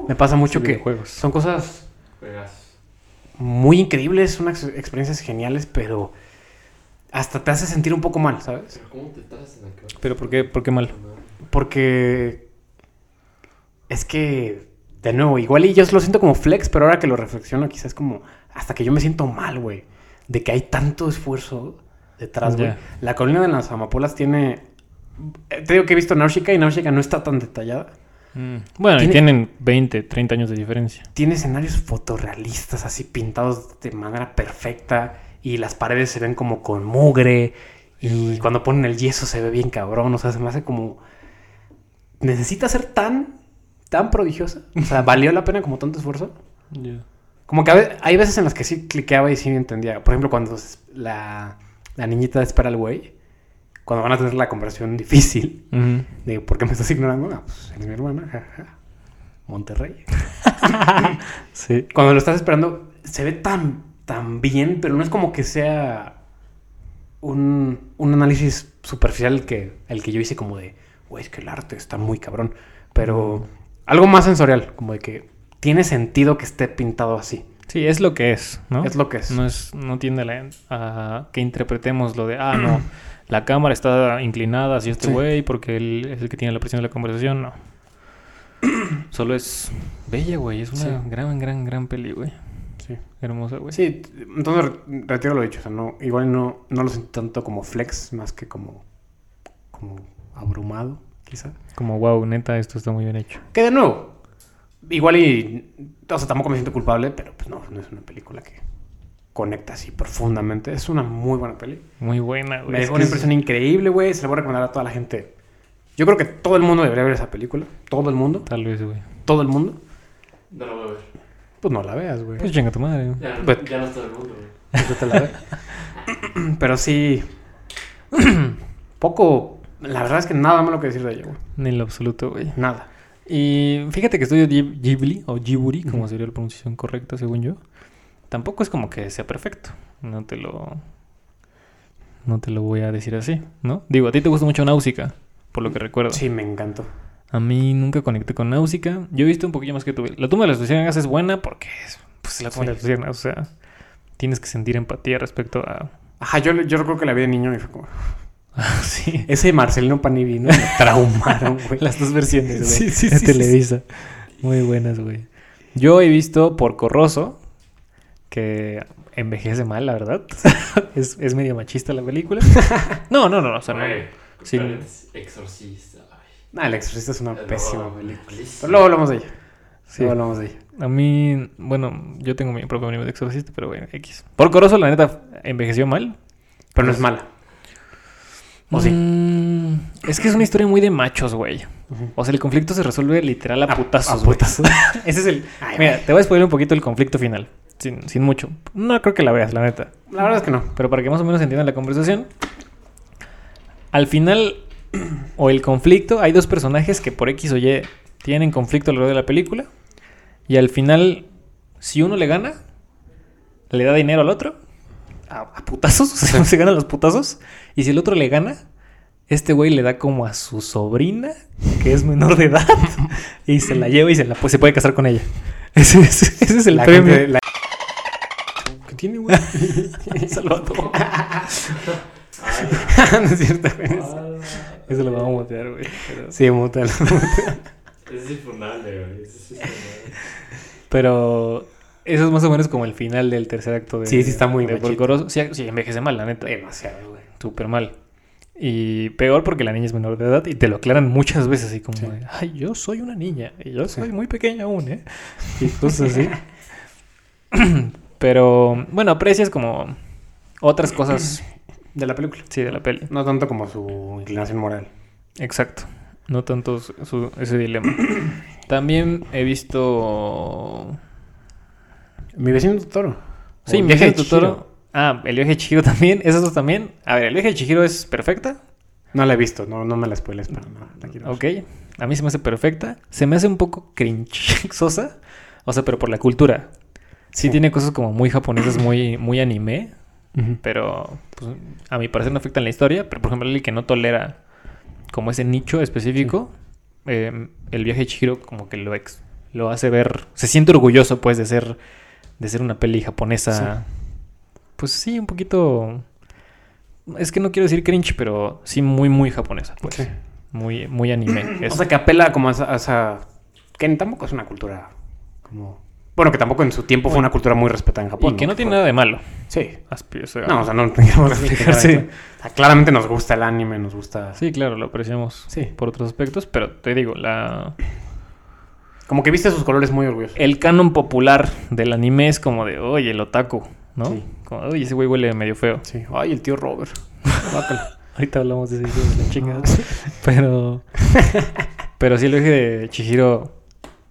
Me pasa mucho Sí, que videojuegos. son cosas Juegas. muy increíbles, unas experiencias geniales, pero hasta te hace sentir un poco mal, ¿sabes? Pero ¿cómo te? Pero ¿por qué, por qué mal? Porque es que, de nuevo, igual y yo lo siento como flex, pero ahora que lo reflexiono, quizás como hasta que yo me siento mal, güey, de que hay tanto esfuerzo detrás, güey. La colina de las amapolas tiene. eh, Te digo que he visto Náusica y Náusica no está tan detallada. Mm. Bueno, y Tiene- tienen 20, 30 años de diferencia. Tiene escenarios fotorrealistas, así pintados de manera perfecta. Y las paredes se ven como con mugre. Y cuando ponen el yeso se ve bien cabrón. O sea, se me hace como. Necesita ser tan. Tan prodigiosa. O sea, ¿valió la pena como tanto esfuerzo? Como que hay veces en las que sí cliqueaba y sí entendía. Por ejemplo, cuando la, la niñita espera al güey. Cuando van a tener la conversación difícil. De ¿por qué me estás ignorando? Ah, pues eres mi hermana. jaja. Monterrey. Sí. Cuando lo estás esperando, se ve tan, tan bien, pero no es como que sea un, un análisis superficial el que, el que yo hice como de, güey, es que el arte está muy cabrón. Pero algo más sensorial, como de que tiene sentido que esté pintado así. Sí, es lo que es, ¿no? Es lo que es. No, es, no tiende a, la- a que interpretemos lo de, ah, no, la cámara está inclinada hacia este Sí. güey porque él es el que tiene la presión de la conversación. No. Solo es bella, güey. Es una Sí. gran, gran, gran peli, güey. Sí. Hermosa, güey. Sí, entonces re- retiro lo dicho. O sea, no, igual no, no lo siento tanto como flex, más que como, como abrumado, quizá. Como, wow, neta, esto está muy bien hecho. Que de nuevo, igual y. O sea, tampoco me siento culpable, pero pues no, no es una película que conecta así profundamente. Es una muy buena peli. Muy buena, güey. Me dejó una es- impresión increíble, güey. Se la voy a recomendar a toda la gente. Yo creo que todo el mundo debería ver esa película. Todo el mundo. Tal vez, güey. Todo el mundo. No lo voy a ver. Pues no la veas, güey. Pues chinga tu madre. güey. Ya, no- But- ya no está el mundo, güey. Pues la. Pero sí. Poco. La verdad es que nada malo que decir de ella, güey. Ni en lo absoluto, güey. Nada. Y fíjate que estudio Ghib- Ghibli, o Ghibli, como sería la pronunciación correcta, según yo. tampoco es como que sea perfecto. No te lo. No te lo voy a decir así, ¿no? Digo, a ti te gusta mucho Náusica, por lo que recuerdo. Sí, me encantó. A mí nunca conecté con Náusica. Yo he visto un poquillo más que tú. La tumba de las luciérnagas es buena porque es pues, la tumba de Sí. las luciérnagas. O sea, tienes que sentir empatía respecto a. Ajá, yo, yo recuerdo que la vi de niño y fue como... sí. Ese Marcelino Panivino me traumaron, güey. Las dos versiones, güey. Sí, sí, de sí, Televisa. Muy buenas, güey. Yo he visto por Corroso que envejece mal, la verdad. es, es medio machista la película. No, no, no, o sea, no. Güey, Exorcista. ay. Nah, El Exorcista es una Es pésima lo- película. Pero luego hablamos de ella. Sí. Luego hablamos de ella. A mí, bueno, yo tengo mi propio anime de exorcista, pero bueno, X. Por Corroso, la neta, envejeció mal. Pero no es mala. ¿O sí? Mm, es que es una historia muy de machos, güey. O sea, el conflicto se resuelve literal a A- putazos. a güey. putazos. Ese es el. Ay, Mira, te voy a spoiler un poquito el conflicto final. Sin, sin mucho. No creo que la veas, la neta. La verdad es que no. Pero para que más o menos entiendan la conversación. Al final, o el conflicto, hay dos personajes que por X o Y tienen conflicto a lo largo de la película. Y al final, si uno le gana, le da dinero al otro. A, a putazos, o sea, se ganan los putazos. Y si el otro le gana, este güey le da como a su sobrina, que es menor de edad, y se la lleva y se, la, pues, se puede casar con ella. Ese, es- ese es el La premio. gente- la- ¿Qué tiene, güey? Salvador. no es cierto, güey. Ah, Eso lo vamos a mutear, güey. pero- Sí. Ese es funable, güey. Es. Pero eso es más o menos como el final del tercer acto de. Sí, sí está muy de. Sí, sí, envejece mal, la neta. Demasiado, güey. Súper mal. Y peor porque la niña es menor de edad y te lo aclaran muchas veces, así como, Sí. ay, yo soy una niña y yo Sí. soy muy pequeña aún, ¿eh? Y cosas así. Pero, bueno, aprecias como otras cosas, De la película. sí, de la peli. No tanto como su inclinación moral. Exacto. No tanto su- su- ese dilema. También he visto Mi vecino Totoro. Sí, mi de Totoro. Ah, el viaje de Chihiro también. Esos dos también. A ver, el viaje de Chihiro es perfecta. No la he visto, no, no me la spoiles, pero no, la quiero ver. Ok. A mí se me hace perfecta. Se me hace un poco cringeosa. O sea, pero por la cultura. Sí, Sí. tiene cosas como muy japonesas, muy, muy anime. Pero pues, a mi parecer no afectan la historia. Pero por ejemplo, el que no tolera como ese nicho específico, eh, el viaje de Chihiro como que lo, ex- lo hace ver. Se siente orgulloso, pues, de ser, de ser una peli japonesa. Pues sí, un poquito. Es que no quiero decir cringe, pero sí muy, muy japonesa, pues. Sí. Muy, muy anime. O eso. sea, que apela como a esa, a esa- Que tampoco es una cultura como... Bueno, que tampoco en su tiempo fue una cultura muy respetada en Japón. y que no tiene fue- nada de malo. Sí. O No, o sea, no Reflejar, sí. O sea, claramente nos gusta el anime, nos gusta... Sí, claro, lo apreciamos Sí. por otros aspectos, pero te digo, la, Como que viste sus colores muy orgullosos. el canon popular del anime es como de, oye, el otaku, ¿no? Sí. Como, oye, ese güey huele medio feo. Sí. Ay, el tío Robert. Ahorita hablamos de ese de la chingada. Pero, pero sí, el viaje de Chihiro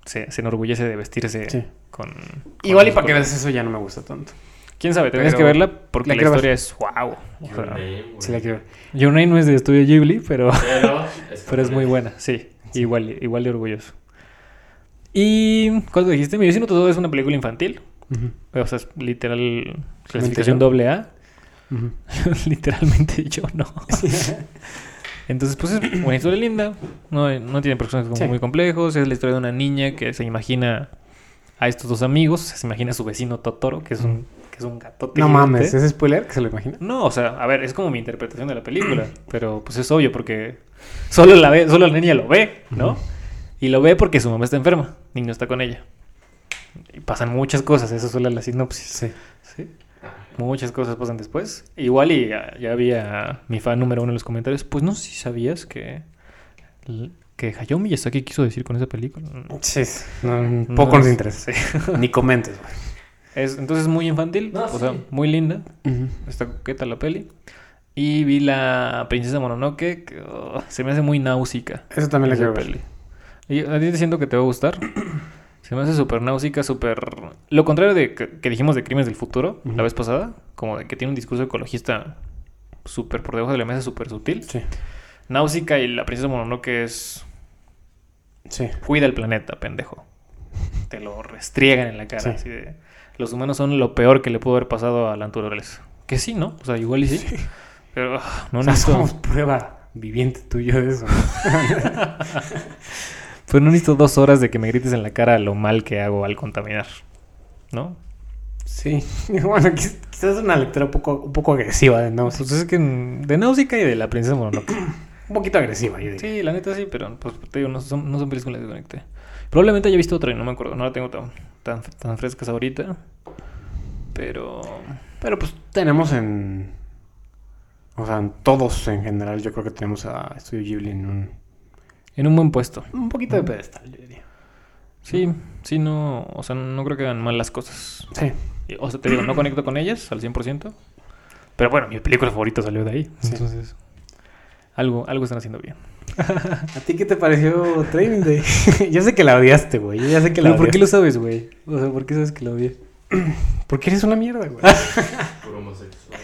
se, se enorgullece de vestirse Sí. con, con Igual y para que veas eso ya no me gusta tanto. Quién sabe, tendrías Pero que verla porque la la, quiero ver. historia es wow. O Your sea, Name, güey. Sí la quiero ver. Your Name no es de estudio Ghibli, pero, Pero es, pero es muy buena, sí. Igual, igual de orgulloso. ¿Y cuál te dijiste? Mi vecino todo es una película infantil. O sea, es literal clasificación doble A. Literalmente yo no. Entonces, pues es una historia linda. No, no tiene personajes como Sí. muy complejos. Es la historia de una niña que se imagina a estos dos amigos. Se imagina a su vecino Totoro, que es un, que es un gatote. No gigante. mames, ¿es spoiler que se lo imagina? No, o sea, a ver, es como mi interpretación de la película. pero pues es obvio porque solo la ve, solo la niña lo ve, ¿no? Y lo ve porque su mamá está enferma y no está con ella. Y pasan muchas cosas, eso es solo la sinopsis. Sí. Sí. Muchas cosas pasan después. Igual y ya, ya había mi fan número uno en los comentarios. Pues no sé si sabías que, que Hayao Miyazaki quiso decir con esa película. Sí, no, poco No nos interesa. Ni comentes. Es, entonces es muy infantil, No, o sea, muy linda. Está coqueta la peli. Y vi la Princesa Mononoke, que oh, se me hace muy náusica. Eso también la quiero ver. peli. Y a ti te siento que te va a gustar. Se me hace súper náusica, súper... Lo contrario de que, que dijimos de Crímenes del Futuro la vez pasada. Como de que tiene un discurso ecologista súper por debajo de la mesa, súper sutil. Sí. Náusica y la Princesa Mononoke es... Sí. Cuida el planeta, pendejo. te lo restriegan en la cara. Sí. así de, los humanos son lo peor que le pudo haber pasado a la naturaleza. Que sí, ¿no? O sea, igual y sí. Pero ah, no o sea, necesito, somos prueba viviente tuyo de eso. pero no necesito dos horas de que me grites en la cara lo mal que hago al contaminar. ¿No? sí. Bueno, quiz- quizás es una lectura un poco, un poco agresiva de Náusea. Pues es que de Náusica y de la princesa Mononoke. Un poquito agresiva, yo diría. Sí, la neta sí, pero pues te digo, no son, no son películas que conecté. Probablemente haya visto otra y no me acuerdo, no la tengo tan, tan, tan frescas ahorita. Pero. Pero pues tenemos en... O sea, en todos en general, yo creo que tenemos a Studio Ghibli en un... En un buen puesto. Un poquito de pedestal, yo diría. Sí, sí, no. O sea, no creo que hagan mal las cosas. Sí. O sea, te digo, no conecto con ellas al 100%. Pero bueno, mi película favorita salió de ahí. Sí. Entonces, algo, algo están haciendo bien. ¿A ti qué te pareció Training Day? yo sé que la odiaste, güey. Ya sé que la Pero ¿por qué lo sabes, güey? O sea, ¿por qué sabes que la odié? Porque eres una mierda, güey. Por homosexual.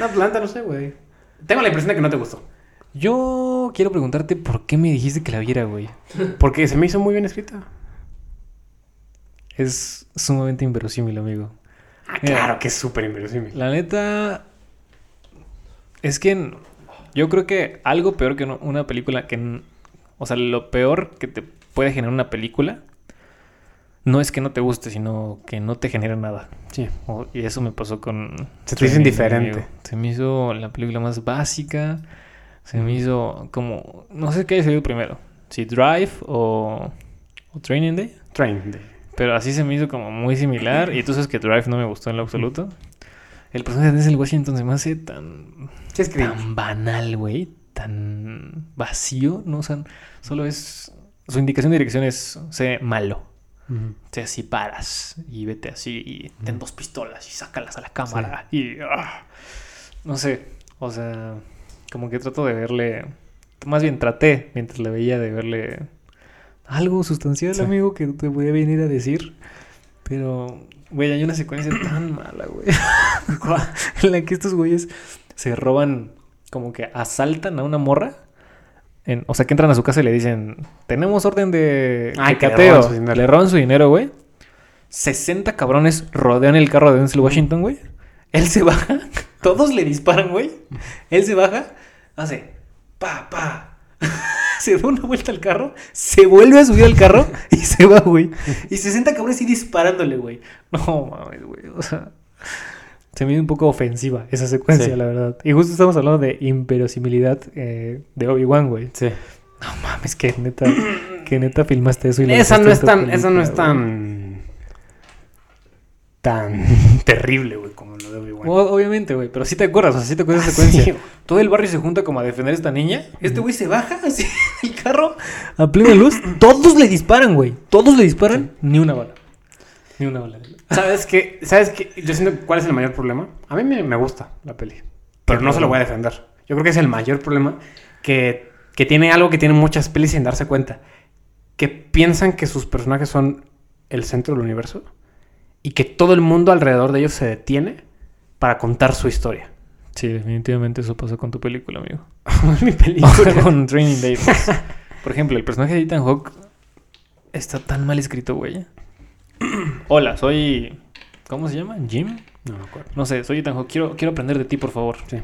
no, planta, no sé, güey. Tengo la impresión de que no te gustó. Yo quiero preguntarte por qué me dijiste que la viera, güey. Porque se me hizo muy bien escrita. Es sumamente inverosímil, amigo. Ah, Mira. claro que es súper inverosímil. La neta. Es que yo creo que algo peor que una película que. O sea, lo peor que te puede generar una película no es que no te guste, sino que no te genera nada. Sí. Y eso me pasó con. Se te hizo indiferente. Se me hizo la película más básica. Se me hizo como. No sé qué haya salido primero. Si Drive o. o Training Day. Training Day. Pero así se me hizo como muy similar. Y tú sabes que Drive no me gustó en lo absoluto. El personaje de Denzel Washington se me hace tan, Sí, es tan banal, güey. Tan vacío. No, o sea, solo es. Su indicación de dirección es sé malo. Ujú. Sé así paras y vete así y ten dos pistolas y sácalas a la cámara. Y. ah, no sé. O sea, como que trato de verle. Más bien traté mientras la veía de verle algo sustancial, Sí. amigo, que te voy a venir a decir. Pero, güey, hay una secuencia tan mala, güey. en la que estos güeyes se roban, como que asaltan a una morra. En- o sea, que entran a su casa y le dicen, tenemos orden de, Ay, de que le cateo. dinero. Le roban su dinero, güey. 60 cabrones rodean el carro de Denzel Washington, güey. Él se baja, todos le disparan, güey. Él se baja, hace pa, pa. se da una vuelta al carro, se vuelve a subir al carro y se va, güey. Y 60 cabrones y disparándole, güey. No mames, güey. O sea, se me dio un poco ofensiva esa secuencia, Sí. la verdad. Y justo estamos hablando de inverosimilidad eh, de Obi-Wan, güey. Sí. No mames, que neta, que neta filmaste eso y lo Esa no es tan, esa no es güey. Tan. terrible, güey, como lo de Obi-Wan. Obviamente, güey, pero sí te acuerdas, o sea, sí te acuerdas de Ah, esa secuencia. sí. Todo el barrio se junta como a defender a esta niña. Este güey se baja así del carro a plena luz. Todos le disparan, güey. Todos le disparan. Ni una bala. Ni una bala. ¿Sabes qué? ¿Sabes qué? Yo siento cuál es el mayor problema. A mí me, me gusta la peli. Pero no se lo voy a defender. Yo creo que es el mayor problema que, que tiene algo que tienen muchas pelis sin darse cuenta. Que piensan que sus personajes son el centro del universo y que todo el mundo alrededor de ellos se detiene para contar su historia. Sí, definitivamente eso pasó con tu película, amigo. mi película. con Training Day. pues. Por ejemplo, el personaje de Ethan Hawke está tan mal escrito, güey. Hola, soy... ¿Cómo se llama? ¿Jim? No me acuerdo. No sé, soy Ethan Hawke. Quiero, quiero aprender de ti, por favor. Sí.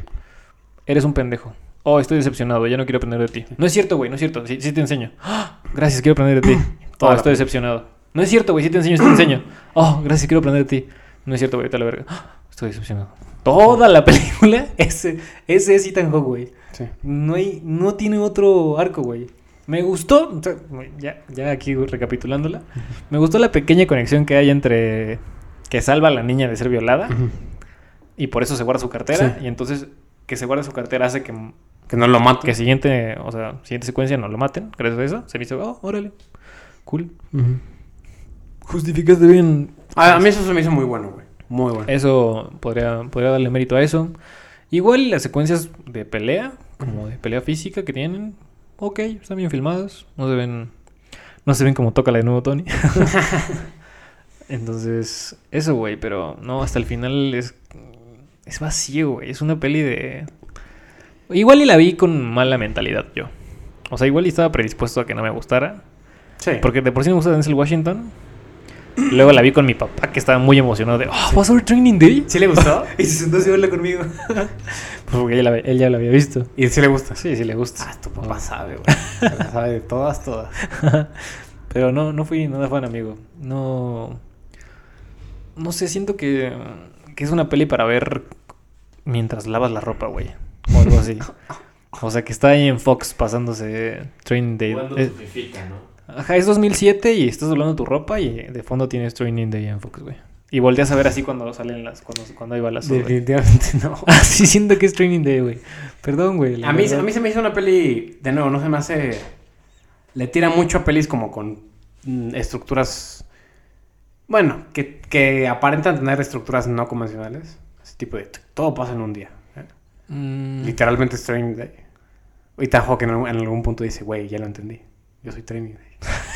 Eres un pendejo. Oh, estoy decepcionado. Ya no quiero aprender de ti. No es cierto, güey. No es cierto. Sí, sí te enseño. Gracias, quiero aprender de ti. Oh, estoy decepcionado. No es cierto, güey. Sí te enseño, te enseño. Oh, gracias, quiero aprender de ti. No es cierto, güey. A la verga. Estoy decepcionado. Toda la película, ese, ese es Ethan Hawke, güey. Sí. No, hay, no tiene otro arco, güey. Me gustó, o sea, ya, ya aquí recapitulándola, me gustó la pequeña conexión que hay entre que salva a la niña de ser violada y por eso se guarda su cartera Sí. y entonces que se guarda su cartera hace que, Que no lo mato. que siguiente, o sea, siguiente secuencia no lo maten, gracias a eso, se me hizo, oh, órale, cool. Ujú. Justificaste bien. A, a mí eso se me hizo muy bueno, güey. Muy bueno. Eso podría, podría darle mérito a eso. Igual las secuencias de pelea, como de pelea física que tienen, ok, están bien filmadas. No se ven, no se ven como toca la de nuevo Tony. Entonces, eso, güey, pero no, hasta el final es, es vacío, güey. Es una peli de... Igual y la vi con mala mentalidad yo. O sea, igual y estaba predispuesto a que no me gustara. Sí. Porque de por sí me gusta Denzel Washington. Luego la vi con mi papá, que estaba muy emocionado de, oh, ¿vas a ver Training Day? ¿Sí le gustó? Y se sentó a verla conmigo. pues porque él ya la había visto. ¿Y sí le gusta? Sí, sí le gusta. Ah, tu papá sabe, güey. sabe de todas, todas. Pero no, no fui nada fan, amigo. No. No sé, siento que, que es una peli para ver mientras lavas la ropa, güey. O algo así. O sea, que está ahí en Fox pasándose Training Day. Jugando Eh, ¿no? Ajá, es 2007 y estás doblando tu ropa y de fondo tienes Training Day en Fox, güey. Y volteas a ver así cuando salen las... Cuando, cuando hay güey. Definitivamente no. Ah, sí, siento que es Training Day, güey. Perdón, güey. A mí, verdad. a mí se me hizo una peli, de nuevo, no se me hace... Le tira mucho a pelis como con mm, estructuras... Bueno, que, que aparentan tener estructuras no convencionales. Ese tipo de... Todo pasa en un día. ¿eh? Mm, Literalmente es Training Day. Y Ethan Hawke en, en algún punto dice, güey, ya lo entendí. Yo soy Training Day.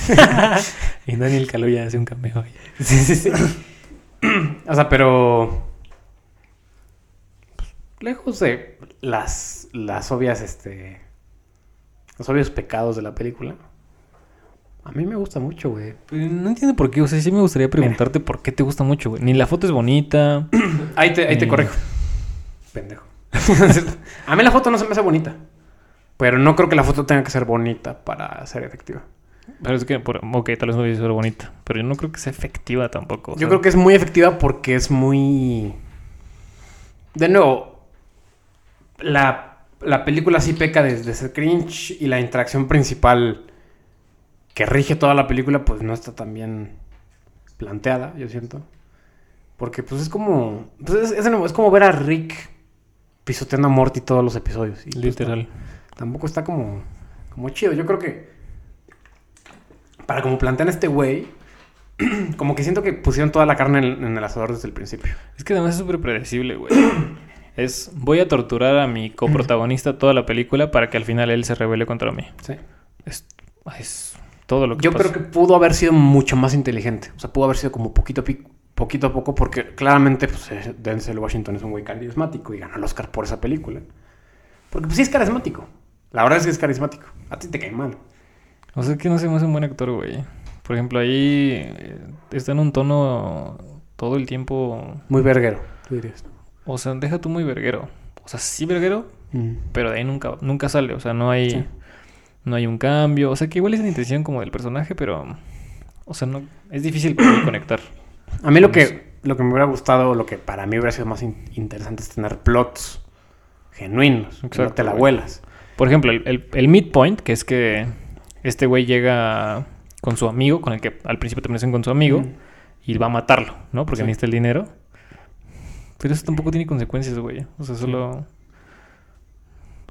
y Daniel Kaluuya hace un cameo. Sí, sí, sí. o sea, pero... pues, Lejos de las, las obvias, este... Los obvios pecados de la película. A mí me gusta mucho, güey. Pero no entiendo por qué. O sea, sí me gustaría preguntarte por qué te gusta mucho, güey. Ni la foto es bonita. Ahí te, ahí te corrijo. Pendejo. a mí la foto no se me hace bonita. Pero no creo que la foto tenga que ser bonita para ser efectiva. Pero es que, por, ok, tal vez no dice ser bonita. Pero yo no creo que sea efectiva tampoco. Yo creo que es muy efectiva porque es muy... De nuevo, la, la película sí peca de, de ser cringe y la interacción principal que rige toda la película pues no está tan bien planteada, yo siento. Porque pues es como... Pues es, como ver a Rick pisoteando a Morty todos los episodios. y, pues, Literal. tampoco está como, como chido. Yo creo que para como plantean este güey, como que siento que pusieron toda la carne en, en el asador desde el principio. Es que además es súper predecible, güey. Es, voy a torturar a mi coprotagonista toda la película para que al final él se rebele contra mí. Sí. Es, es todo lo que Yo pasa. creo que pudo haber sido mucho más inteligente. O sea, pudo haber sido como poquito a, poquito, a poco, porque claramente pues, eh, Denzel Washington es un güey carismático y ganó el Oscar por esa película. Porque pues sí es carismático. La verdad es que es carismático. A ti te cae mal. O sea, es que no se me hace un buen actor, güey. Por ejemplo, ahí eh, está en un tono todo el tiempo... Muy verguero, tú dirías. O sea, deja tú muy verguero. O sea, sí verguero, Mm. pero de ahí nunca, nunca sale. O sea, no hay... Sí. No hay un cambio. O sea, que igual es la intención como del personaje, pero... O sea, no... Es difícil conectar. A mí lo Vamos. que, lo que me hubiera gustado, lo que para mí hubiera sido más in- interesante es tener plots genuinos. que no Exacto, te la güey. vuelas. Por ejemplo, el, el, el midpoint, que es que este güey llega con su amigo, con el que al principio te conocen con su amigo, Mm. y va a matarlo, ¿no? Porque Sí. necesita el dinero. Pero eso tampoco tiene consecuencias, güey. O sea, solo...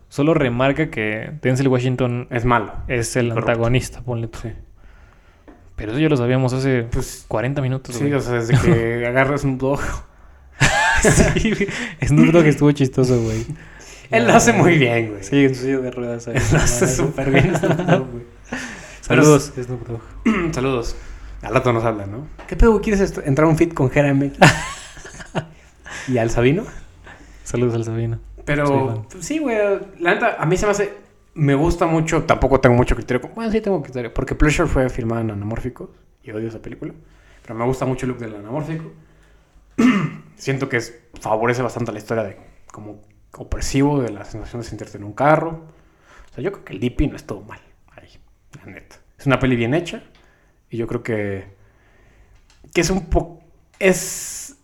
Solo remarca que Denzel Washington Es malo. es el antagonista, ponle tú. Sí. Pero eso ya lo sabíamos hace Pues 40 minutos, sí, güey. o sea, desde que agarras un dog. sí, güey. Snoop Dogg estuvo chistoso, güey. Él lo hace muy bien, güey. Sí, en su silla de ruedas. Él lo hace súper bien. Snoop Dogg, güey. Saludos, Snoop Dogg. Saludos. Al rato nos hablan, ¿no? ¿Qué pedo? ¿Quieres entrar a un fit con Jeremy? ¿Y al Sabino? Saludos al Sabino. Pero pues, sí, güey. La neta, a mí se me hace. Me gusta mucho. Tampoco tengo mucho criterio. Bueno, sí tengo criterio. Porque Pleasure fue filmada en anamórficos. Y odio esa película. Pero me gusta mucho el look del anamórfico. Siento que es, favorece bastante la historia de como opresivo de la sensación de sentirte en un carro. O sea, yo creo que el DP no es todo mal. La neta. Es una peli bien hecha. Y yo creo que. Que es un poco. Es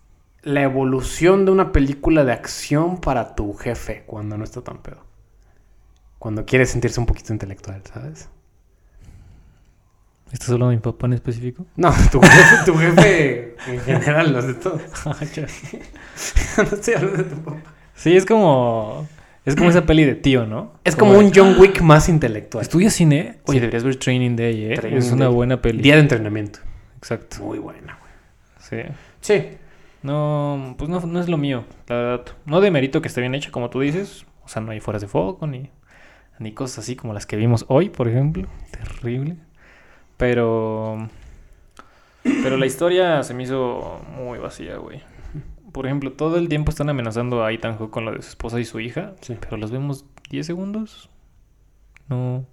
la evolución de una película de acción para tu jefe cuando no está tan pedo. Cuando quiere sentirse un poquito intelectual, ¿sabes? ¿Estás hablando de mi papá en específico? No, tu jefe, tu jefe en general, los de todos. no estoy hablando de tu papá. sí, es como. Es como esa peli de tío, ¿no? Es como un John Wick más intelectual. ¿Estudias cine? Oye, Sí. deberías ver Training Day, ¿eh? Training es una Day. buena peli. Día de entrenamiento. Exacto. Muy buena, güey. Sí. Sí. No, pues no, no es lo mío, la verdad. No demerito que esté bien hecha, como tú dices. O sea, no hay fueras de foco, ni, ni cosas así como las que vimos hoy, por ejemplo. Terrible. Pero. Pero la historia se me hizo muy vacía, güey. Por ejemplo, todo el tiempo están amenazando a Ethan Hawke con lo de su esposa y su hija. Sí. Pero los vemos 10 segundos. No.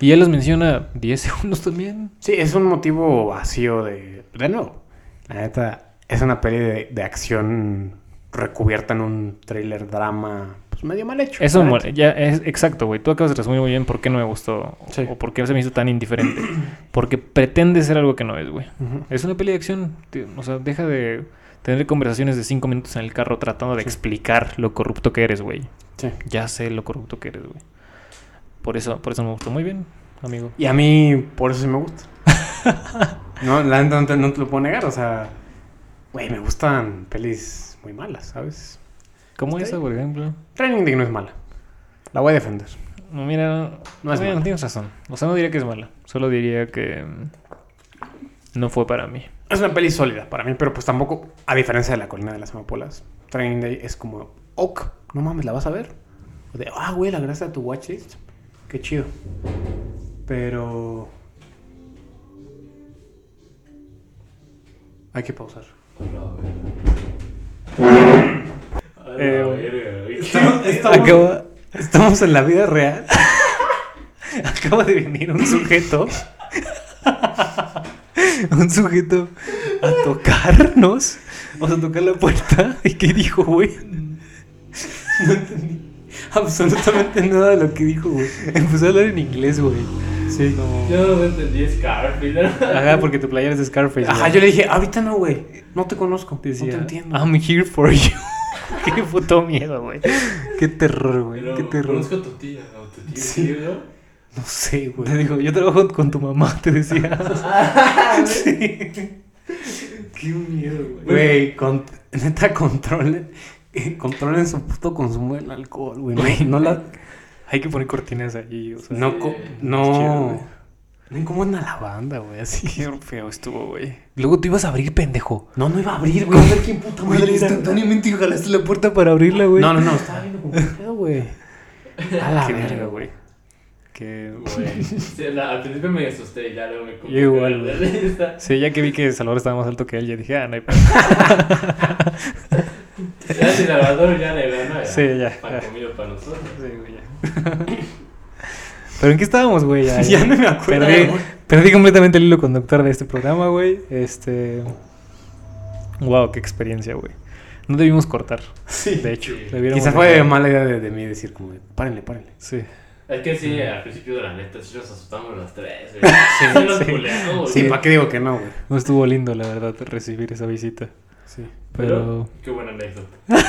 Y él los menciona 10 segundos también. Sí, es un motivo vacío de... De nuevo, la neta, es una peli de, de acción recubierta en un thriller drama pues medio mal hecho. Eso ya es exacto, güey. Tú acabas de resumir muy bien por qué no me gustó Sí. o por qué se me hizo tan indiferente. Porque pretende ser algo que no es, güey. Es una peli de acción. tío. O sea, deja de tener conversaciones de 5 minutos en el carro tratando de Sí. explicar lo corrupto que eres, güey. Sí. Ya sé lo corrupto que eres, güey. Por eso, por eso me gustó muy bien, amigo. Y a mí, por eso sí me gusta. no, la no te, no te lo puedo negar, o sea... Güey, me gustan pelis muy malas, ¿sabes? ¿Cómo esa, por ejemplo? Training Day no es mala. La voy a defender. No, mira, No es mira, mala. tienes razón. O sea, no diría que es mala. Solo diría que mm, no fue para mí. Es una peli sólida para mí, pero pues tampoco, a diferencia de La Colina de las Amapolas, Training Day es como, ok, no mames, ¿la vas a ver? O de, ah, güey, la gracia de tu watchlist. Qué chido. Pero... Hay que pausar. Eh, Estamos, estamos- Acaba, estamos en la vida real. acaba de venir un sujeto. un sujeto a tocarnos. Vamos a tocar la puerta. ¿Y qué dijo, güey? Absolutamente nada de lo que dijo, güey. Empezó a hablar en inglés, güey. Sí. Yo no entendí Scarface. Ajá, porque tu playera es Scarface. Ajá, yo le dije, ahorita no, güey. No te conozco. Decía, no te entiendo. I'm here for you. Qué puto miedo, güey. Qué terror, güey. Qué terror. Conozco a tu tía, o tu tía, Sí. tío, ¿no? No sé, güey. Te dijo, yo trabajo con tu mamá, te decía. sí. Qué miedo, güey. Güey, con- neta, controlen. eh, Controlen su puto consumo del alcohol, güey. No, no la. Hay que poner cortinas allí, o sea. No, co- chido, no. güey. No incomodan a la banda, güey, así. Qué feo estuvo, güey. Luego tú ibas a abrir, pendejo. No, no iba a abrir, güey. A ver quién puta madre era. instantáneamente jalaste la puerta para abrirla, güey. No, no, no. Estaba viendo qué pedo, güey. A la Qué verga, verga, güey. Güey. Sí, la- al principio me asusté y ya luego me Yo igual. Está- Sí, ya que vi que Salvador estaba más alto que él, ya dije, ah, no hay pedo. Ya sin lavador ya le gana. Sí, ya, Pan ya. comido para nosotros. Sí, güey, ya. ¿Pero en qué estábamos, güey? Ya, Ya no me acuerdo. Perdí, completamente el hilo conductor de este programa, güey. Este... Wow, qué experiencia, güey. No debimos cortar, Sí. de hecho. Sí. Debiéramos Quizá fue mala idea de, de mí decir como, párenle, párenle. Sí. Es que sí, al principio de la neta, sí nos asustamos los tres. güey. Sí, nos sí. culeamos, Sí, güey. ¿para qué digo que no, güey? No estuvo lindo, la verdad, recibir esa visita. Sí. Pero... Qué buena anécdota.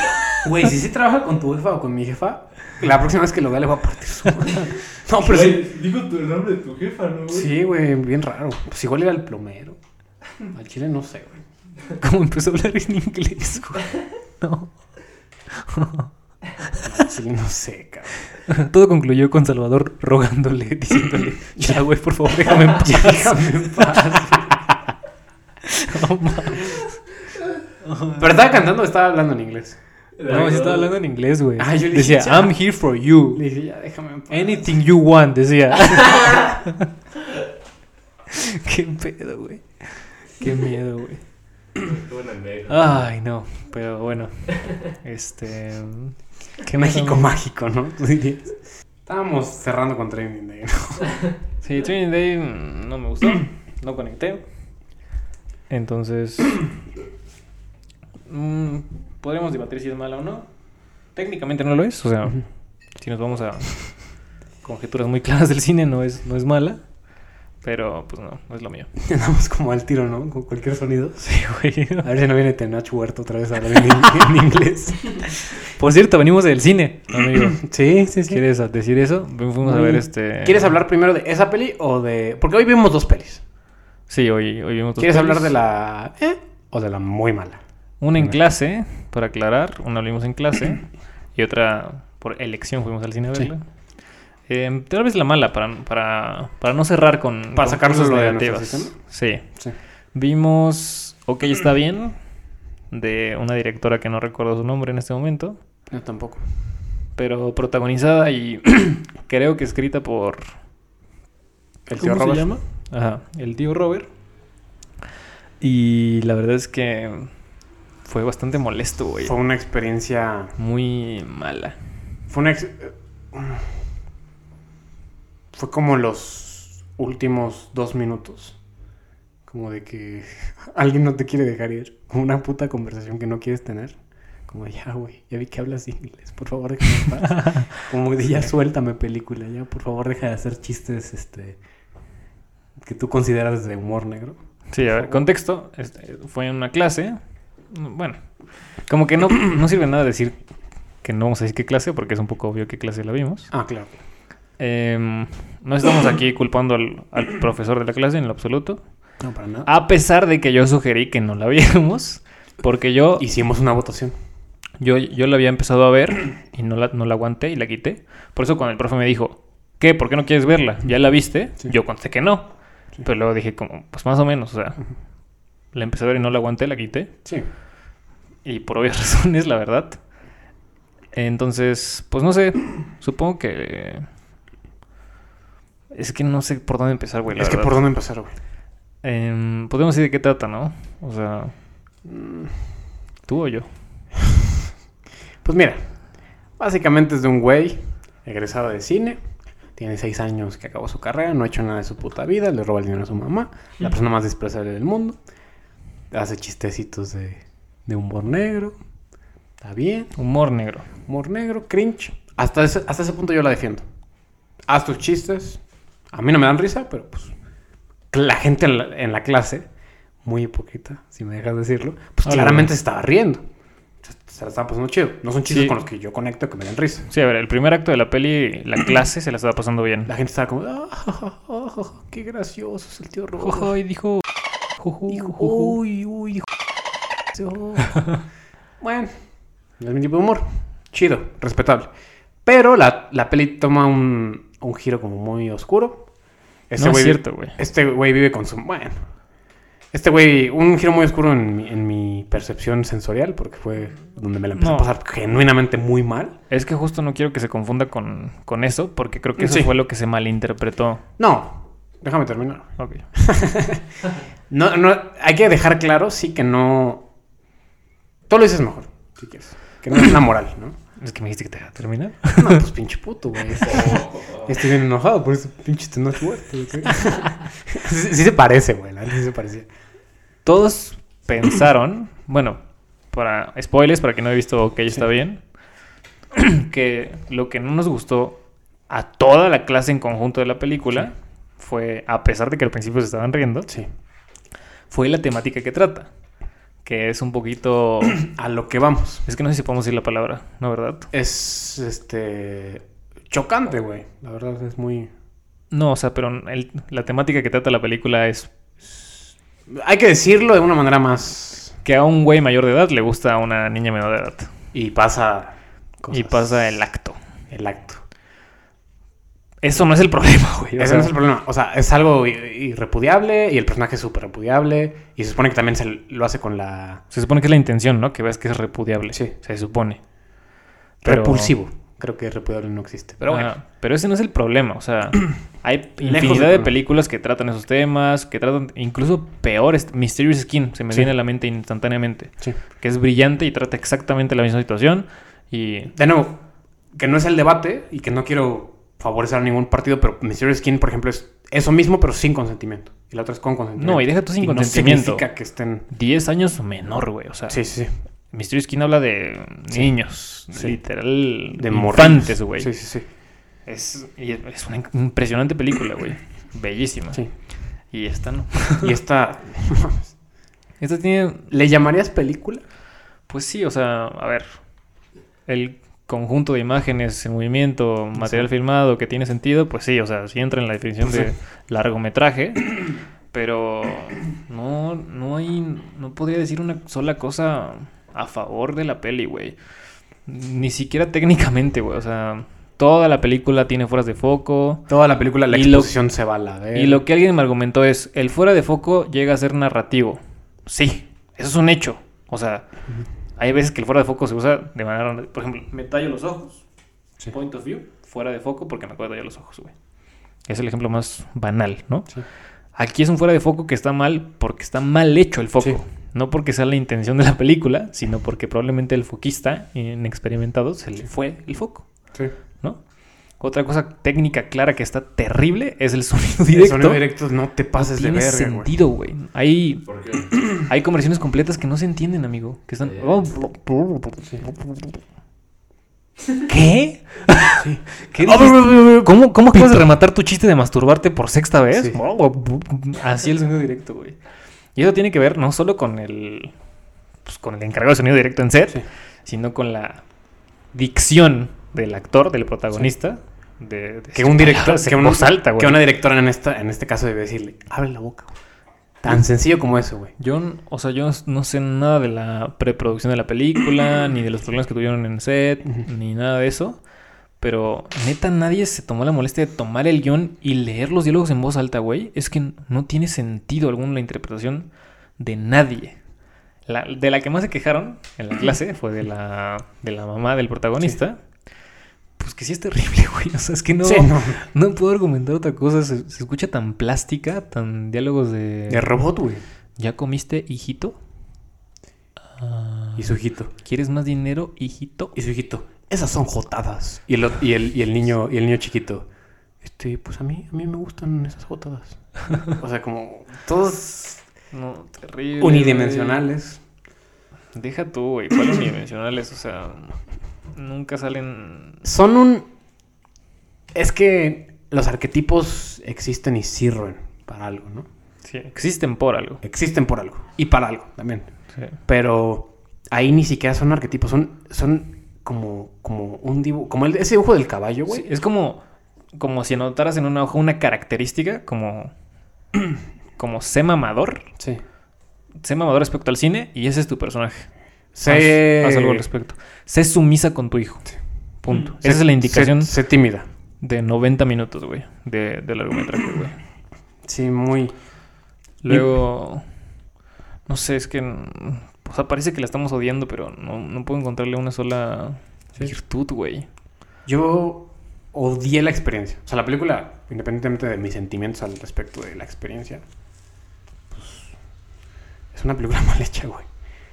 Güey, si sí trabaja con tu jefa o con mi jefa, la próxima vez que lo vea le voy a partir su madre. No, pero sí. Digo tu el nombre de tu jefa, ¿no, güey? Sí, güey, bien raro. Pues igual era el plomero. Al chile no sé, güey. ¿Cómo empezó a hablar en inglés, güey? No. Sí, no sé, cabrón. Todo concluyó con Salvador rogándole, diciéndole, ya, güey, por favor, déjame en paz. Déjame en paz. No, mames. Pero estaba cantando o estaba hablando en inglés. No, sí estaba hablando en inglés, güey. Ah, yo le decía, dije, ya. I'm here for you. Le dije, ya, déjame en paz. Anything you want, decía. Qué pedo, güey. Qué miedo, güey. Ay, no, pero bueno. Este. Qué México mágico, ¿no? Tú dirías. Estábamos cerrando con Training Day, ¿no? Sí, Training Day no me gustó. No conecté. Entonces. mm, Podríamos debatir si es mala o no. Técnicamente no lo es. O sea, si nos vamos a conjeturas muy claras del cine, no es, no es mala. Pero pues no, no es lo mío. Andamos como al tiro, ¿no? Con cualquier sonido. Sí, güey. A ver si no viene Tenach Huerto otra vez a hablar en, en inglés. Por cierto, venimos del cine, amigo. Sí, sí, sí. ¿Quieres decir eso? Fuimos a ver este. ¿Quieres hablar primero de esa peli o de...? Porque hoy vimos dos pelis. Sí, hoy, hoy vimos dos ¿Quieres pelis. hablar de la... eh, o de la muy mala? Una en clase, para aclarar. Una la vimos en clase. y otra por elección fuimos al cine a Sí. Eh, tal vez la mala, para, para, para no cerrar con. Para con de nuestro negativas. Sí. Sí. Vimos Ok, está bien. De una directora que no recuerdo su nombre en este momento. Yo tampoco. Pero protagonizada y creo que escrita por. El ¿Cómo tío Robert. se llama? Ajá, el tío Robert. Y la verdad es que fue bastante molesto, güey. Fue una experiencia... Muy mala. Fue una... ex- fue como los últimos dos minutos. Como de que alguien no te quiere dejar ir. Como una puta conversación que no quieres tener. Como de, ya, güey, ya vi que hablas inglés. Por favor, déjame en paz. Como de, ya suéltame película. Ya, por favor, deja de hacer chistes, este... Que tú consideras de humor negro. Sí, a ver, contexto. este, fue en una clase. Bueno, como que no, no sirve nada decir que no vamos a decir qué clase, porque es un poco obvio qué clase la vimos. Ah, claro. Em, no estamos aquí culpando al, al profesor de la clase en lo absoluto. No, para nada. A pesar de que yo sugerí que no la viéramos, porque yo, Hicimos una votación. yo, yo la había empezado a ver y no la, no la aguanté y la quité. Por eso cuando el profe me dijo, ¿qué? ¿Por qué no quieres verla? ¿Ya la viste? Sí. Yo contesté que no. Sí. Pero luego dije como, pues más o menos, o sea, la empecé a ver y no la aguanté, la quité. Sí. Y por obvias razones, la verdad. Entonces, pues no sé, supongo que... Es que no sé por dónde empezar, güey. la es que por dónde empezar, güey. Em, podemos decir de qué trata, ¿no? O sea, Mm, tú o yo. Pues mira, básicamente es de un güey egresado de cine. Tiene seis años que acabó su carrera, no ha hecho nada de su puta vida, le roba el dinero a su mamá, la persona más despreciable del mundo. Hace chistecitos de, de humor negro. Está bien. Humor negro. Humor negro, cringe. Hasta ese, hasta ese punto yo la defiendo. Haz tus chistes. A mí no me dan risa, pero pues la gente en la, en la clase, muy hipócrita, si me dejas decirlo, pues Hola. claramente se estaba riendo. Se, se la estaban pasando chido. No son chistes Sí. con los que yo conecto que me dan risa. Sí, a ver, el primer acto de la peli, la clase, se la estaba pasando bien. La gente estaba como, "Ah, ah, ah, ah, qué gracioso es el tío Rojo. Y dijo... Dijo, uy, uy, bueno, no es mi tipo de humor. Chido, respetable. Pero la, la peli toma un, un giro como muy oscuro. Este no es güey- cierto, güey. Este güey vive con su... Bueno. Este güey, un giro muy oscuro en mi, en mi percepción sensorial, porque fue donde me la empezó No. a pasar genuinamente muy mal. Es que justo no quiero que se confunda con, con eso, porque creo que eso Sí. fue lo que se malinterpretó. No, déjame terminar. Ok. No, no, hay que dejar claro, sí, que no... Tú lo dices mejor, si quieres. Que no es una moral, ¿no? Es que me dijiste que te iba a terminar. No, pues pinche puto, güey. Estoy bien enojado por ese pinche Tenoch Huerta, güey. sí, sí se parece, güey. La sí se parecía. Todos pensaron, bueno, para spoilers, para quien no haya visto OK está bien, que lo que no nos gustó a toda la clase en conjunto de la película fue, a pesar de que al principio se estaban riendo, Sí. fue la temática que trata. Que es un poquito... A lo que vamos. Es que no sé si podemos decir la palabra, ¿no verdad? Es, este... Chocante, güey. La verdad es muy... No, o sea, pero el- la temática que trata la película es Hay que decirlo de una manera más... que a un güey mayor de edad le gusta a una niña menor de edad. Y pasa... Y pasa el acto. El acto. Eso no es el problema, güey. o Ese sea, no es el problema. O sea, es algo irrepudiable y el personaje es súper repudiable. Y se supone que también se lo hace con la... Se supone que es la intención, ¿no? Que ves que es repudiable. Sí. Se supone. Pero- Repulsivo. Creo que repudiable no existe. Pero bueno. Pero ese no es el problema. O sea, hay infinidad de películas que tratan esos temas, que tratan incluso peores. Mysterious Skin se me Sí. viene a la mente instantáneamente. Sí. Que es brillante y trata exactamente la misma situación. Y De nuevo, que no es el debate y que no quiero favorecer a ningún partido, pero Mysterious Skin, por ejemplo, es eso mismo, pero sin consentimiento. Y la otra es con consentimiento. No, y deja tú sin no consentimiento. significa que estén... 10 años o menor, güey. O sea, Sí, sí, sí. Mysterio Skin habla de niños, Sí. literal, De morrillos. güey. Sí, sí, sí. Es, y es una impresionante película, güey. Bellísima. Sí. Y esta no. Y esta... Esta tiene, ¿Le llamarías película? pues sí, o sea, a ver, el conjunto de imágenes en movimiento, material filmado que tiene sentido, pues sí, o sea, sí entra en la definición de largometraje, pero no, no hay, no podría decir una sola cosa a favor de la peli, güey. Ni siquiera técnicamente, güey, o sea, toda la película tiene fueras de foco. Toda la película, la lo- exposición se va a la de... Y lo que alguien me argumentó es, el fuera de foco llega a ser narrativo. Sí, eso es un hecho. O sea, hay veces que el fuera de foco se usa de manera... Por ejemplo, me tallo los ojos. Sí. Point of view, fuera de foco porque me acuerdo de tallar los ojos, güey. Es el ejemplo más banal, ¿no? Sí. Aquí es un fuera de foco que está mal porque está mal hecho el foco. Sí. No porque sea la intención de la película, sino porque probablemente el foquista inexperimentado se le fue el foco. Sí. Otra cosa técnica clara que está terrible es el sonido El directo. sonido directo no te pases no de tiene verga, güey. sentido, güey. Hay, ¿Por qué? hay conversiones completas que no se entienden, amigo. Que están... Eh. ¿Qué? Sí. ¿Qué dijiste? ¿Cómo, cómo acabas de rematar tu chiste de masturbarte por sexta vez? Sí. Así el sonido directo, güey. Y eso tiene que ver no solo con el... Pues con el encargado de sonido directo en set, Sí. sino con la dicción del actor, del protagonista. De, de Que sus un director, que, en un- voz alta, güey. que una directora en, esta, en este caso debe decirle, abre la boca. güey". Tan sencillo como eso, güey. Yo, o sea, yo no sé nada de la preproducción de la película, ni de los problemas que tuvieron en set, ni nada de eso. Pero neta, nadie se tomó la molestia de tomar el guion y leer los diálogos en voz alta, güey. Es que no tiene sentido alguno la interpretación de nadie. La- de la que más se quejaron en la clase fue de la, de la mamá del protagonista. Pues que sí es terrible, güey. O sea, es que no, Sí, no. no puedo argumentar otra cosa. Se, se escucha tan plástica, tan diálogos de... De robot, güey. ¿Ya comiste, hijito? Ah, Y su hijito. ¿Quieres más dinero, hijito? Y su hijito. Esas son jotadas. Y el, y el, y el niño, y el niño chiquito. Este, pues a mí, a mí me gustan esas jotadas. o sea, como todos No, terrible. unidimensionales. Deja tú, güey. ¿Cuál unidimensionales? O sea, nunca salen. Son un. Es que los arquetipos existen y sirven para algo, ¿no? Sí, existen por algo. Existen por algo. Y para algo también. Sí. Pero ahí ni siquiera son arquetipos. Son, son como, como un dibujo. Como el, ese dibujo del caballo, güey. Sí, es como, como si anotaras en una hoja una característica como, como sé mamador. Sí. Sé mamador respecto al cine y ese es tu personaje. Sé- Haz, haz algo al respecto. Sé sumisa con tu hijo. Punto. Sé- Esa es la indicación Sé, sé tímida. de 90 minutos, güey, de, del largometraje, güey. Sí, muy. Luego, no sé, es que, o sea, parece que la estamos odiando, pero no, no puedo encontrarle una sola Sí. virtud, güey. Yo odié la experiencia. O sea, la película, independientemente de mis sentimientos al respecto de la experiencia, pues, es una película mal hecha, güey.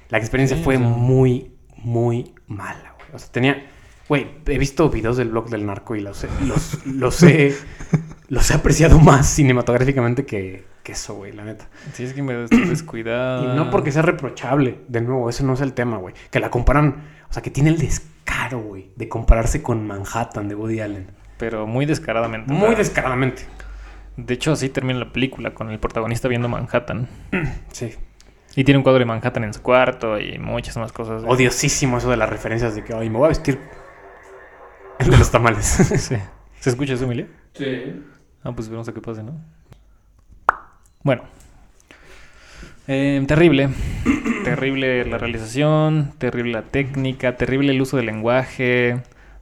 La experiencia Sí, fue muy, muy mala, güey. O sea, tenía... Güey, he visto videos del blog del narco y los, los, los, he, los he apreciado más cinematográficamente que, que eso, güey, la neta. Sí, es que me estoy descuidada. Y no porque sea reprochable, de nuevo, ese no es el tema, güey. Que la comparan, o sea, que tiene el descaro, güey, de compararse con Manhattan de Woody Allen. Pero muy descaradamente. Muy ¿verdad? descaradamente. De hecho, así termina la película, con el protagonista viendo Manhattan. Sí. Y tiene un cuadro de Manhattan en su cuarto y muchas más cosas. Odiosísimo eso de las referencias de que, ay, me voy a vestir el de los tamales. Sí. ¿Se escucha eso, Emilia? Sí. Ah, pues veremos a qué pase, ¿no? Bueno. Eh, terrible. terrible la realización, terrible la técnica, terrible el uso del lenguaje,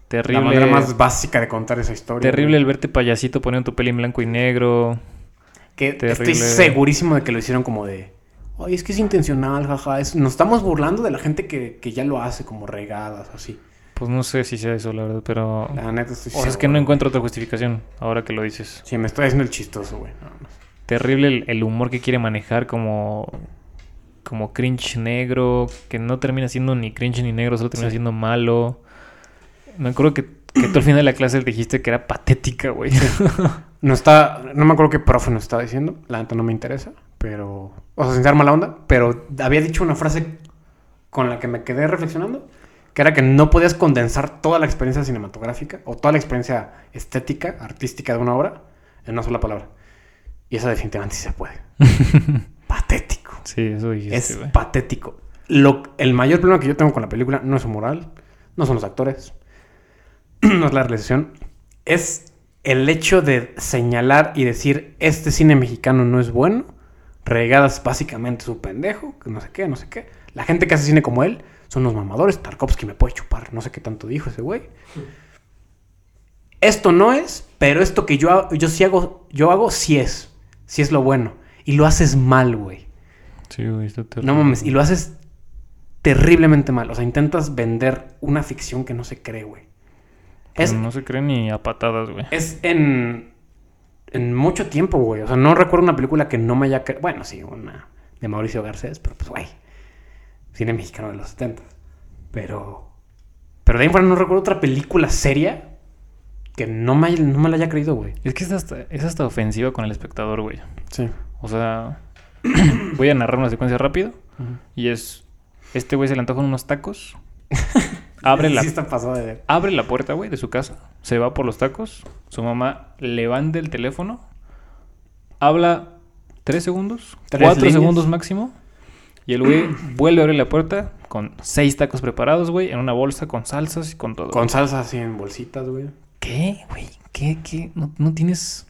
terrible... La manera más básica de contar esa historia. Terrible güey. el verte payasito poniendo tu peli en blanco y negro. Que terrible. estoy segurísimo de que lo hicieron como de, ay, es que es intencional, jaja. es- nos estamos burlando de la gente que, que ya lo hace, como regadas, así. Pues no sé si sea eso, la verdad, pero... La neta estoy O sea, es que no encuentro otra justificación, ahora que lo dices. Sí, me estoy haciendo el chistoso, güey. nada más. Terrible el, el humor que quiere manejar como... Como cringe negro, que no termina siendo ni cringe ni negro, solo termina Sí. siendo malo. Me acuerdo que, que tú al final de la clase dijiste que era patética, güey. No está, no me acuerdo qué profe nos estaba diciendo, la neta no me interesa, pero, o sea, sin ser mala onda, pero había dicho una frase con la que me quedé reflexionando, que era que no podías condensar toda la experiencia cinematográfica o toda la experiencia estética, artística de una obra en una sola palabra. Y eso definitivamente sí se puede. patético. sí, eso dijiste, Es güey. patético. Lo, el mayor problema que yo tengo con la película no es su moral, no son los actores, no es la realización, es el hecho de señalar y decir este cine mexicano no es bueno, regadas básicamente su pendejo, que no sé qué, no sé qué. La gente que hace cine como él son los mamadores, Tarkovsky me puede chupar, no sé qué tanto dijo ese güey. Esto no es, pero esto que yo, hago- yo sí hago, yo hago sí es, sí es lo bueno. Y lo haces mal, güey. Sí, güey, está terrible. No mames, y lo haces terriblemente mal. O sea, intentas vender una ficción que no se cree, güey. Es, no se cree ni a patadas, güey. es en, en mucho tiempo, güey. O sea, no recuerdo una película que no me haya... cre- Bueno, sí, una de Mauricio Garcés, pero pues, güey. Cine mexicano de los 70. Pero... Pero de ahí fuera no recuerdo otra película seria que no me, no me la haya creído, güey. Es que es hasta, es hasta ofensiva con el espectador, güey. Sí. O sea, voy a narrar una secuencia rápido. Y es, este güey se le antojan unos tacos. Abre la, Sí de abre la puerta, güey, de su casa. Se va por los tacos. Su mamá levanta el teléfono. Habla tres segundos. Tres cuatro líneas. segundos máximo. Y el güey vuelve a abrir la puerta con seis tacos preparados, güey, en una bolsa con salsas y con todo. Con salsa así en bolsitas, güey. ¿Qué, güey? ¿Qué, qué? ¿No, no tienes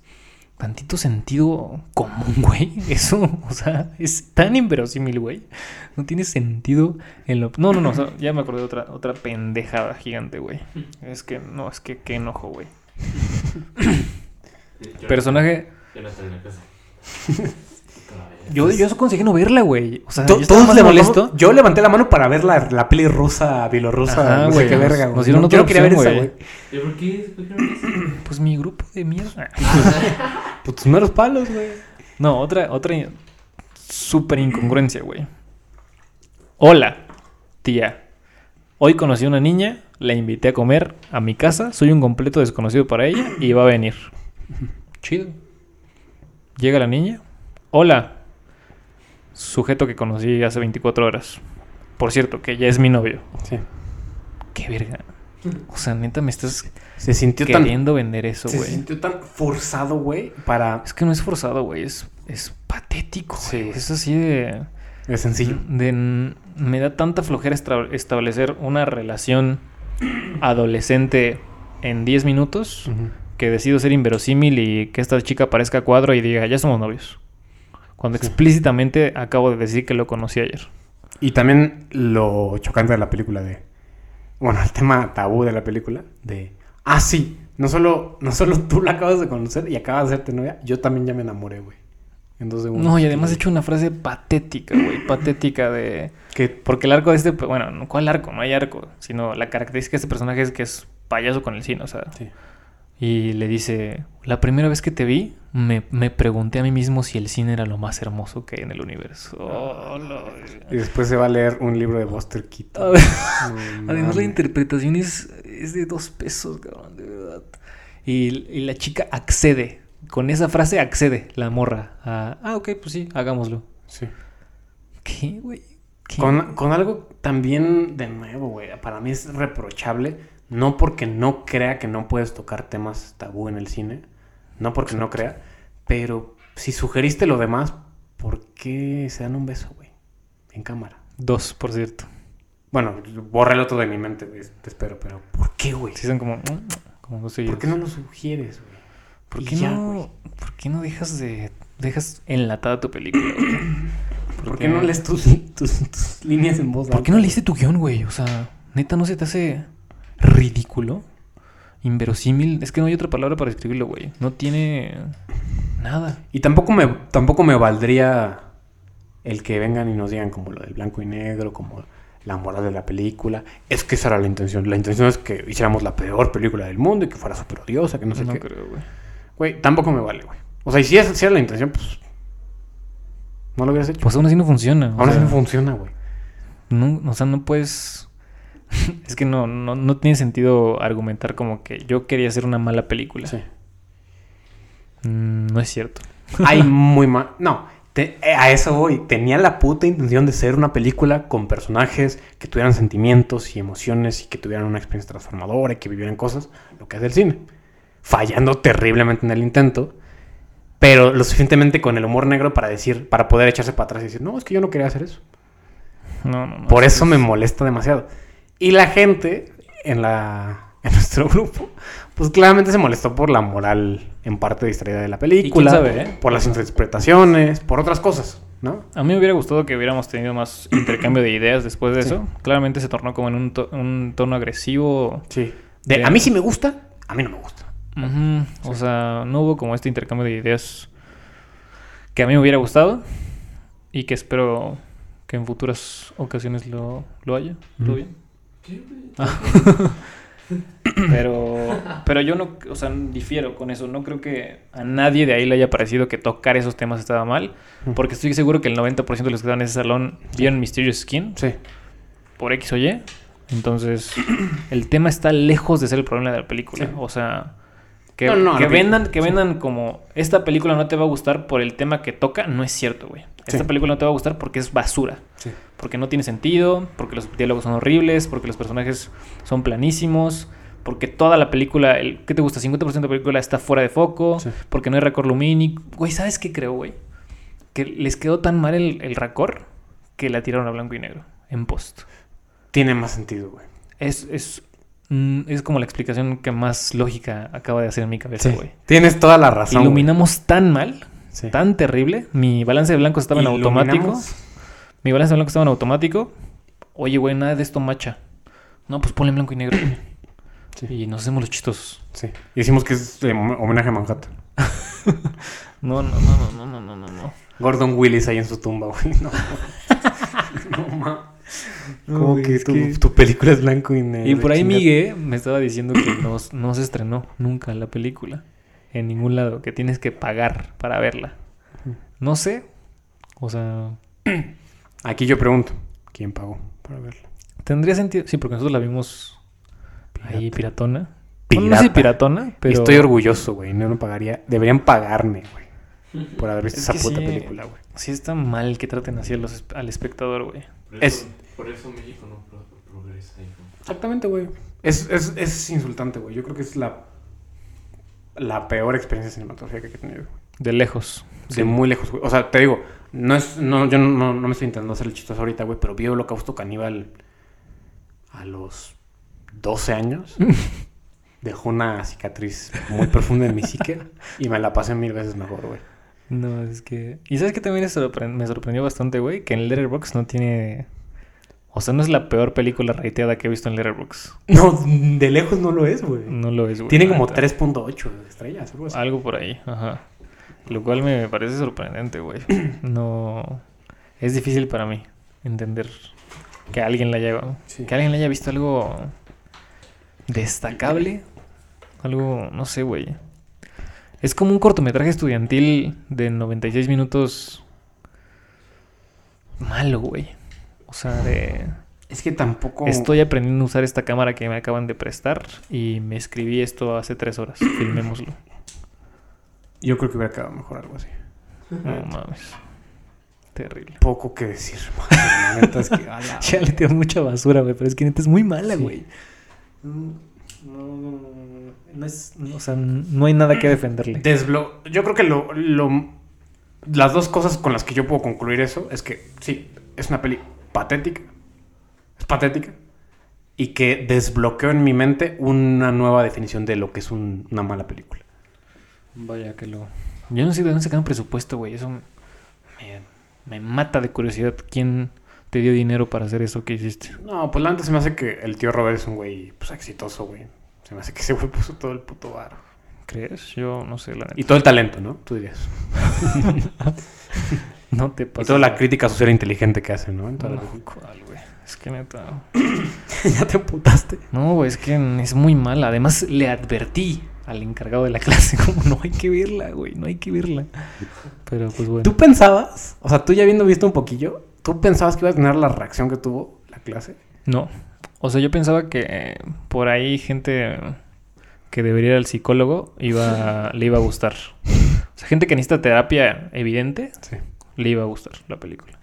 tantito sentido común, güey? Eso, o sea, es tan inverosímil, güey. No tiene sentido en lo... No, no, no, o sea, ya me acordé de otra, otra pendejada gigante, güey. Es que, no, es que qué enojo, güey. Personaje... Yo no estoy en la casa. Yo, yo eso conseguí no verla, güey. O sea, To- yo todos levantamos- molesto. Yo levanté la mano para ver la, la peli rusa, bielorrusa, Ajá, no sé güey, qué nos- verga, nos No, yo no quería ver esa, güey. ¿Y por qué? Pues mi grupo de mierda. Pues tus meros palos, güey. No, otra, otra súper incongruencia, güey. Hola, tía. Hoy conocí a una niña, la invité a comer a mi casa, soy un completo desconocido para ella y va a venir. Chido. Llega la niña. Hola. Sujeto que conocí hace 24 horas. Por cierto, que ya es mi novio. Sí. Qué verga. O sea, neta, me estás Se sintió tan... queriendo vender eso, Se güey. sintió tan forzado, güey, para... Es que no es forzado, güey. Es, es patético. Sí, güey. güey. Es así de... Es sencillo. de me da tanta flojera establecer una relación adolescente en 10 minutos que decido ser inverosímil y que esta chica aparezca a cuadro y diga, ya somos novios. Cuando Sí. explícitamente acabo de decir que lo conocí ayer. Y también lo chocante de la película de... Bueno, el tema tabú de la película de... Ah, sí. No solo, no solo tú la acabas de conocer y acabas de hacerte novia, yo también ya me enamoré, güey. En dos segundos. No, y además he hecho una frase patética, güey. Patética de... Que... Porque el arco de este... Bueno, no- ¿cuál arco? No hay arco. Sino la característica de este personaje es que es payaso con el cine, o sea... Sí. Y le dice, la primera vez que te vi, me, me pregunté a mí mismo si el cine era lo más hermoso que hay en el universo. Oh, no. Y después se va a leer un libro de Buster Keaton. A ver, No Además la interpretación es, es de dos pesos, cabrón, de verdad. Y, y la chica accede, con esa frase accede la morra. a, ah, ok, pues sí, hagámoslo. Sí. ¿Qué, güey? ¿Qué? Con, con algo también de nuevo, güey. Para mí es reprochable. No porque no crea que no puedes tocar temas tabú en el cine. No porque no crea. Pero si sugeriste lo demás, ¿por qué se dan un beso, güey? En cámara. Dos, por cierto. Bueno, borra el otro de mi mente, güey. Te espero, pero ¿por qué, güey? Sí, son como... como dos ¿Por qué no lo sugieres, güey? ¿Por qué ya, no, güey. ¿Por qué no dejas de... Dejas enlatada tu película? ¿Por qué no lees tus, tus, tus líneas en voz ¿Por qué no alta, leíste tu guion, güey? O sea, neta, ¿no se te hace ridículo? Inverosímil. Es que no hay otra palabra para describirlo, güey. No tiene nada. Y tampoco me, tampoco me valdría el que vengan y nos digan como lo del blanco y negro, como la moral de la película. Es que esa era la intención. La intención es que hiciéramos la peor película del mundo y que fuera súper odiosa, que no sé no qué. creo, güey. Güey, tampoco me vale, güey. O sea, y si esa si era la intención, pues... No lo hubieras hecho. Pues aún así no funciona. o Ahora sí sea, no funciona, güey. no, o sea, no puedes... es que no, no, no tiene sentido argumentar como que yo quería hacer una mala película. Sí. Mm, no es cierto. Hay muy mal... No, te- eh, a eso voy. Tenía la puta intención de ser una película con personajes que tuvieran sentimientos y emociones y que tuvieran una experiencia transformadora y que vivieran cosas, lo que es el cine. Fallando terriblemente en el intento, pero lo suficientemente con el humor negro para decir, para poder echarse para atrás y decir, no, es que yo no quería hacer eso. No, no, no. Por es- eso me molesta demasiado. Y la gente en la en nuestro grupo, pues claramente se molestó por la moral en parte distraída de la película, sabe, eh? por las interpretaciones, por otras cosas, ¿no? A mí me hubiera gustado que hubiéramos tenido más intercambio de ideas después de Sí. eso. Claramente se tornó como en un, to- un tono agresivo. Sí. De, a mí sí me gusta, a mí no me gusta. O sea, no hubo como este intercambio de ideas que a mí me hubiera gustado y que espero que en futuras ocasiones lo, lo haya. ¿Todo Ujú. bien? Pero, pero yo no, o sea, difiero con eso. No creo que a nadie de ahí le haya parecido que tocar esos temas estaba mal, porque estoy seguro que el 90% de los que estaban en ese salón vieron Mysterious Skin Sí. por X o Y. Entonces, el tema está lejos de ser el problema de la película. Sí. O sea, Que, No, no, que lo que- vendan, que sí. vendan como esta película no te va a gustar por el tema que toca, no es cierto, güey. Esta Sí. película no te va a gustar porque es basura. Porque no tiene sentido, porque los diálogos son horribles, porque los personajes son planísimos, porque toda la película, el, ¿qué te gusta? 50% de la película está fuera de foco, Sí. porque no hay racor lumínico. Güey, ¿sabes qué creo, güey? Que les quedó tan mal el, el racor que la tiraron a blanco y negro en post. Tiene más sentido, güey. Es, es, mm, es como la explicación que más lógica acaba de hacer en mi cabeza, güey. Tienes toda la razón. Iluminamos tan mal, Sí. tan terrible. Mi balance de blancos estaba en automático. Mi balanza blanco estaba en automático. Oye, güey, nada de esto macha. No, pues ponle blanco y negro. Y nos hacemos los chistosos. Sí. Y decimos que es homenaje a Manhattan. no, no, no, no, no, no, no, no. Gordon Willis ahí en su tumba, güey. No, no ma. Como que, tu, película es blanco y negro. Y por ahí. Miguel me estaba diciendo que no, no se estrenó nunca la película. En ningún lado. Que tienes que pagar para verla. No sé. O sea... Aquí yo pregunto: ¿quién pagó para verla? tendría sentido. Sí, porque nosotros la vimos ahí piratona. Pirata. Bueno, no sé si piratona, pero... estoy orgulloso, güey. No me pagaría. Deberían pagarme, güey. Por haber visto Es esa puta sí, película, güey. Sí está mal que traten así a los, al espectador, güey. Por Es- eso, por eso México no pro- progresa, hijo. Exactamente, güey. Es, es, es insultante, güey. Yo creo que es la, la peor experiencia cinematográfica que he tenido. güey. De lejos. De muy lejos, güey. O sea, te digo, no es, no, yo no, no me estoy intentando hacer el chistoso ahorita, güey, pero vi holocausto caníbal a los 12 años. Dejó una cicatriz muy profunda en mi psique y me la pasé mil veces mejor, güey. No, es que... Y ¿sabes qué también me sorpre- me sorprendió bastante, güey? Que en Letterboxd no tiene... O sea, no es la peor película rateada que he visto en Letterboxd. No, de lejos no lo es, güey. No lo es, güey. Tiene como neta. 3.8 estrellas, algo así. Algo por ahí, ajá. Lo cual me parece sorprendente, güey. No... Es difícil para mí entender que alguien la haya... Sí. Que alguien le haya visto algo destacable. Algo, no sé, güey. Es como un cortometraje estudiantil de 96 minutos malo, güey. O sea, de... Es que tampoco... Estoy aprendiendo a usar esta cámara que me acaban de prestar y me escribí esto hace tres horas. Filmémoslo. Yo creo que hubiera quedado mejor algo así. No mames. Terrible. Poco que decir, la neta es que... a la- Ya le tengo mucha basura, güey, pero es que neta es muy mala, Sí. güey. No, no, no, no, no es, o sea, no hay nada que defenderle. Desblo... Yo creo que lo, lo- Las dos cosas con las que yo puedo concluir eso es que, sí, es una peli patética. Es patética. Y que desbloqueó en mi mente una nueva definición de lo que es un- una mala película. Vaya que lo. Yo no sé de dónde sacan presupuesto, güey. Eso me, me mata de curiosidad. ¿Quién te dio dinero para hacer eso que hiciste? No, pues la neta se me hace que el tío Robert es un güey pues, exitoso, güey. Se me hace que ese güey puso todo el puto bar. ¿Crees? Yo no sé, la neta. Y todo el talento, ¿no? Tú dirías. No te Y pasa. toda la crítica social inteligente que hace, ¿no? En toda No. ¿cuál, güey? Es que neta. ya te putaste. No, güey, es que es muy mala. Además, le advertí al encargado de la clase como no hay que verla, güey. No hay que verla. Pero pues bueno. ¿Tú pensabas, o sea, tú ya habiendo visto un poquillo, ¿tú pensabas que iba a tener la reacción que tuvo la clase? No. O sea, yo pensaba que eh, por ahí gente que debería ir al psicólogo iba, le iba a gustar. O sea, gente que necesita terapia evidente, Sí. le iba a gustar la película.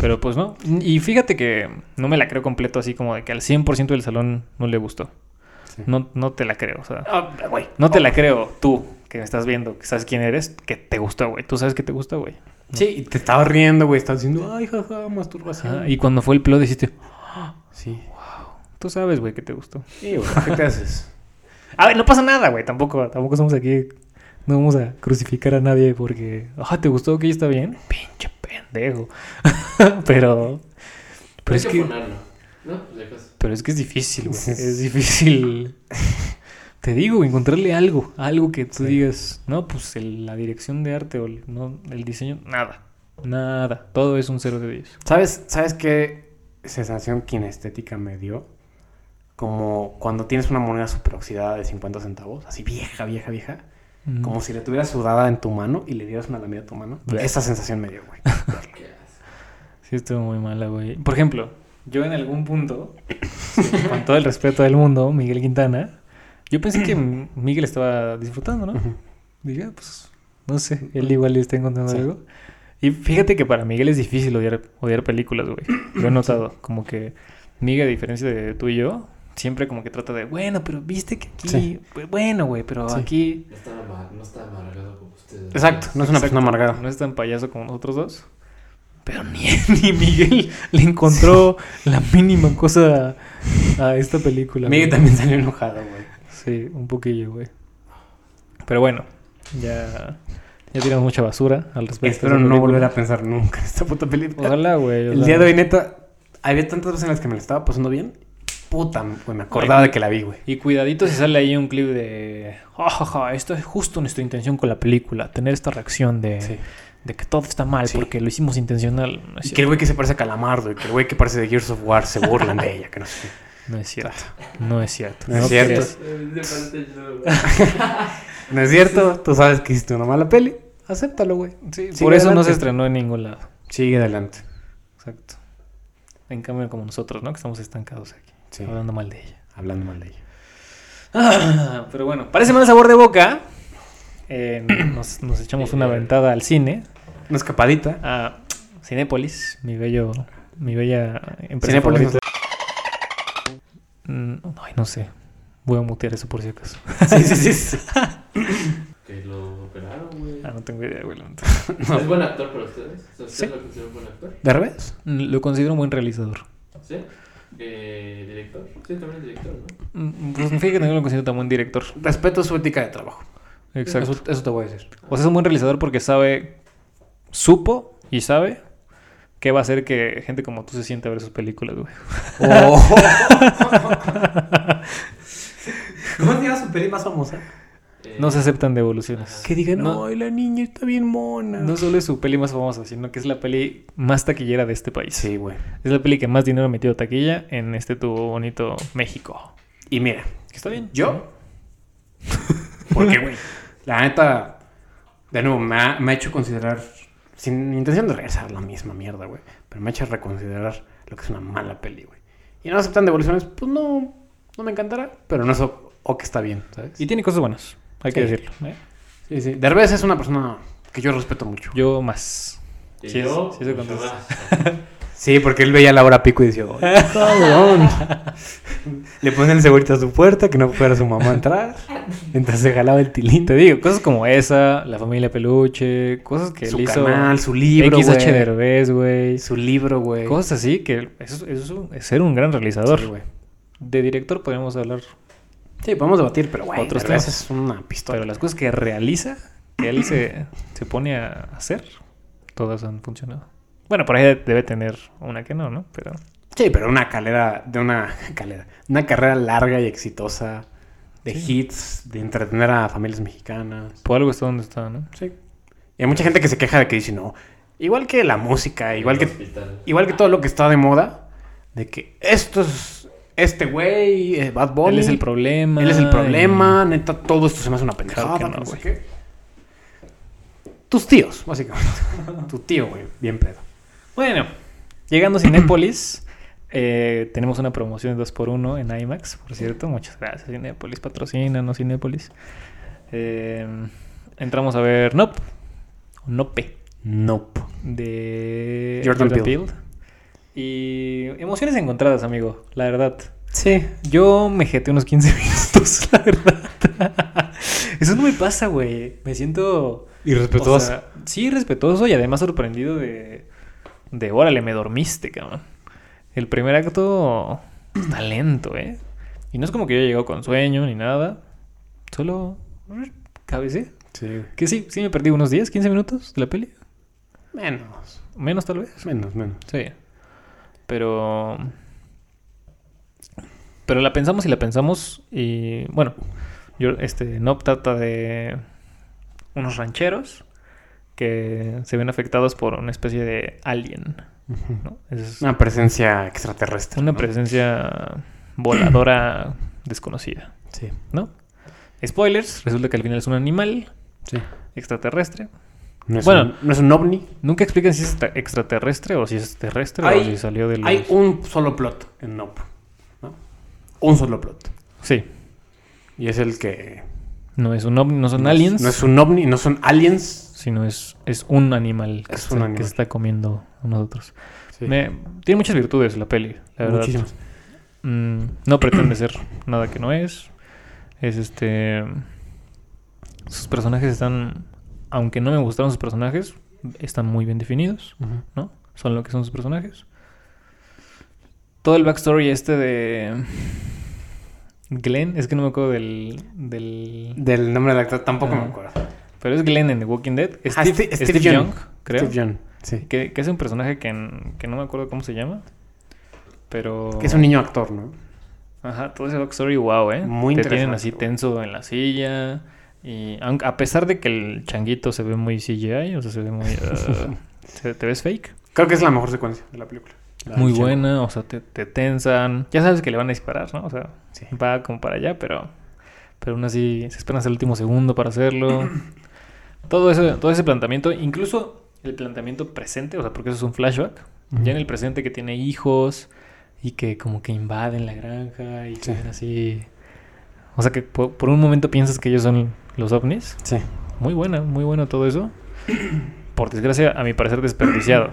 Pero pues no. Y fíjate que no me la creo completo así como de que al 100% del salón no le gustó. Sí. No, no te la creo, o sea. Ah, güey. No te la creo tú, que me estás viendo, que sabes quién eres, que te gustó, güey. Tú sabes que te gusta, güey. Sí, y te estabas riendo, güey. Estabas diciendo, ay, jaja, masturbación. Ajá, y cuando fue el plot dijiste, Sí. tú sabes, güey, que te gustó. Sí, güey. ¿Qué te haces? A ver, no pasa nada, güey. Tampoco, tampoco somos aquí. No vamos a crucificar a nadie porque. Ah, ¿te gustó que está bien? Pinche pendejo. pero. Pero es Hay que. ponerlo, ¿no? Pues dejas- Pero es que es difícil, güey. Es difícil. Te digo, encontrarle algo. Algo que tú Sí. digas. No, pues el- la dirección de arte o el, no, el diseño. Nada. Nada. Todo es un 0 de 10. ¿Sabes, ¿Sabes qué sensación kinestética me dio? Como cuando tienes una moneda super oxidada de 50 centavos, así vieja, vieja, vieja. Mm. Como si la tuvieras sudada en tu mano y le dieras una lamida a tu mano. Esa sensación me dio, güey. Sí, estuvo muy mala, güey. Por ejemplo, yo en algún punto, con todo el respeto del mundo, Miguel Quintana, Yo pensé que Miguel estaba disfrutando, ¿no? Dije, ah, pues, no sé, él igual le está encontrando Sí. algo. Y fíjate que para Miguel es difícil odiar, odiar películas, güey. Lo he notado. Como que Miguel, a diferencia de tú y yo, siempre como que trata de, bueno, pero viste que aquí, Sí. pues, bueno, güey, pero Sí. aquí... No está, amargado como ustedes. Exacto, no es una persona amargada. No es tan payaso como nosotros dos. Pero ni, ni Miguel le encontró la mínima cosa a esta película. Miguel güey. también salió enojado, güey. Sí, un poquillo, güey. Pero bueno, ya, ya tiramos mucha basura al respecto. Espero no volver a pensar nunca en esta puta película. Ojalá, güey. o El día de hoy, neta, había tantas veces en las que me la estaba pasando bien. Puta, güey, me acordaba de que la vi, güey. Y cuidadito si sale ahí un clip de... "Ja, ja, ja, esto es justo nuestra intención con la película. Tener esta reacción de, Sí. De que todo está mal Sí. porque lo hicimos intencional. No Y que el güey que se parece a Calamardo y que el güey que parece de Gears of War se burlan de ella, que no sé. No es cierto. No es cierto. No es cierto. No es cierto, tú sabes que hiciste una mala peli. Acéptalo, güey. Sí, por eso no se estrenó en ningún lado. Sigue adelante. Exacto. En cambio, como nosotros, ¿no? Que estamos estancados aquí. Sí, Hablando mal de ella. hablando mal de ella. Ah, pero bueno, parece mal sabor de boca. Eh, nos, nos echamos una ventada al cine. Una escapadita. A Cinépolis, mi bello, mi bella empresa Cinépolis favorita. Mm, Ay, no sé. Voy a mutear eso por si acaso. Sí, sí, sí. sí. Que lo operaron, güey. Ah, no tengo idea, güey. ¿Es buen actor para ustedes? O sea, ¿Ustedes Sí. lo consideran buen actor? ¿De revés? Lo considero un buen realizador. ¿Sí? Eh, ¿Director? Sí, también es director, ¿no? Mm, Pues fíjate que no lo considero tan buen director. Respeto su ética de trabajo. Exacto. Eso, eso te voy a decir. O sea, es un buen realizador porque sabe, supo y sabe que va a hacer que gente como tú se siente a ver sus películas, güey. Oh. ¿Cómo se llama su peli más famosa? Eh, No se aceptan devoluciones. Que digan, No. ay, la niña está bien mona. No solo es su peli más famosa, sino que es la peli más taquillera de este país. Sí, güey. Es la peli que más dinero ha metido taquilla en este tu bonito México. Y mira, Que está bien. ¿yo? Porque, güey, la neta, de nuevo, me ha, me ha hecho considerar, sin intención de regresar la misma mierda, güey, pero me ha hecho reconsiderar lo que es una mala peli, güey. Y no aceptan devoluciones, pues no, no me encantará, pero no es o, o que está bien, ¿sabes? Y tiene cosas buenas, hay que Sí. decirlo. ¿eh? sí, sí. Derbez es una persona que yo respeto mucho. Yo más. Sí, yo, sí contesta. más. Sí, porque él veía la hora pico y decía, "Ay, cabrón. Le pone el segurito a su puerta, que no fuera su mamá a entrar, mientras se jalaba el tilín. Te digo, cosas como esa, La Familia Peluche, cosas que su él hizo. canal, su libro, XH. Derbez, güey. Su libro, güey. Cosas así que eso, eso es ser un gran realizador. Sí, güey. de director podemos hablar, Sí, podemos debatir, pero güey, Otros temas. es una pistola. pero las cosas que realiza, que él se, se pone a hacer, todas han funcionado. Bueno, por ahí debe tener una que no, ¿no? Pero Sí, pero una calera, de una calera, una carrera larga y exitosa de Sí. hits, de entretener a familias mexicanas. por algo está donde está, ¿no? Sí. Y hay mucha gente que se queja de que dice, no, igual que la música, igual que, igual que todo lo que está de moda, de que esto es, este güey, eh, Bad Bunny. Él es el problema. Él es el y- problema, neta, todo esto se me hace una pendejada. Claro que no, no sé güey. qué. Tus tíos, básicamente. tu tío, güey, bien pedo. Bueno, llegando a Cinépolis, eh, tenemos una promoción de 2x1 en IMAX, por cierto. Muchas gracias, Cinépolis. Patrocínanos, Cinépolis. Eh, entramos a ver Nope. Nope. Nope. De Jordan Peele. Y emociones encontradas, amigo, la verdad. Sí. Yo me jeté unos 15 minutos, la verdad. Eso no me pasa, güey. Me siento... Irrespetuoso. o sea, sí, respetuoso y además sorprendido de... De, órale, me dormiste, cabrón. El primer acto está lento, ¿eh? Y no es como que yo he llegado con sueño ni nada. Solo... Cabecé. sí. Que sí, sí me perdí unos 10, 15 minutos de la peli. Menos. Menos tal vez. Menos, menos. Sí. Pero. Pero la pensamos y la pensamos. Y bueno, yo, este, no trata de unos rancheros que se ven afectados por una especie de alien. ¿no? Es Una presencia extraterrestre. una ¿no? presencia voladora desconocida. Sí. ¿No? Spoilers, resulta que al final es un animal Sí. extraterrestre. No es, Bueno. un, no es un ovni. Nunca explican si es extra- extraterrestre o si es terrestre o Hay- si salió del. Hay un solo plot en Nope. ¿no? Un solo plot. Sí. Y es el que... No es un ovni, no son no es- aliens, No es un ovni, no son aliens. sino es, es un animal, que, Es un animal. está comiendo a nosotros. Sí. Me- tiene muchas virtudes la peli, la verdad. Muchísimas. Mm, no pretende ser nada que no es. Es este. Sus personajes están. Aunque no me gustaron sus personajes, están muy bien definidos. ¿no? Son lo que son sus personajes. Todo el backstory este de. Glenn, es que no me acuerdo del. del Del nombre del actor tampoco me acuerdo. pero es Glenn en The Walking Dead. Ah, Steve, Steve- Steve Young. Young, creo. Steve Young, sí. Que, que es un personaje que, en- que no me acuerdo cómo se llama. Pero. Que es un niño actor, ¿no? Ajá, todo ese backstory, wow, ¿eh? Muy Te tienen así tenso en la silla. Y aunque- a pesar de que el changuito se ve muy CGI, o sea, se ve muy... uh, ¿Te ves fake? Creo que es la mejor secuencia de la película. La muy buena, o sea, te, te tensan. Ya sabes que le van a disparar, ¿no? O sea, Sí. va como para allá, pero... Pero aún así se esperan hasta el último segundo para hacerlo. todo, ese, todo ese planteamiento, incluso el planteamiento presente, o sea, porque eso es un flashback. Ya en el presente que tiene hijos y que como que invaden la granja y Sí. ven así... O sea que por, por un momento piensas que ellos son los ovnis. Sí. Muy buena, muy bueno todo eso. Por desgracia, a mi parecer desperdiciado.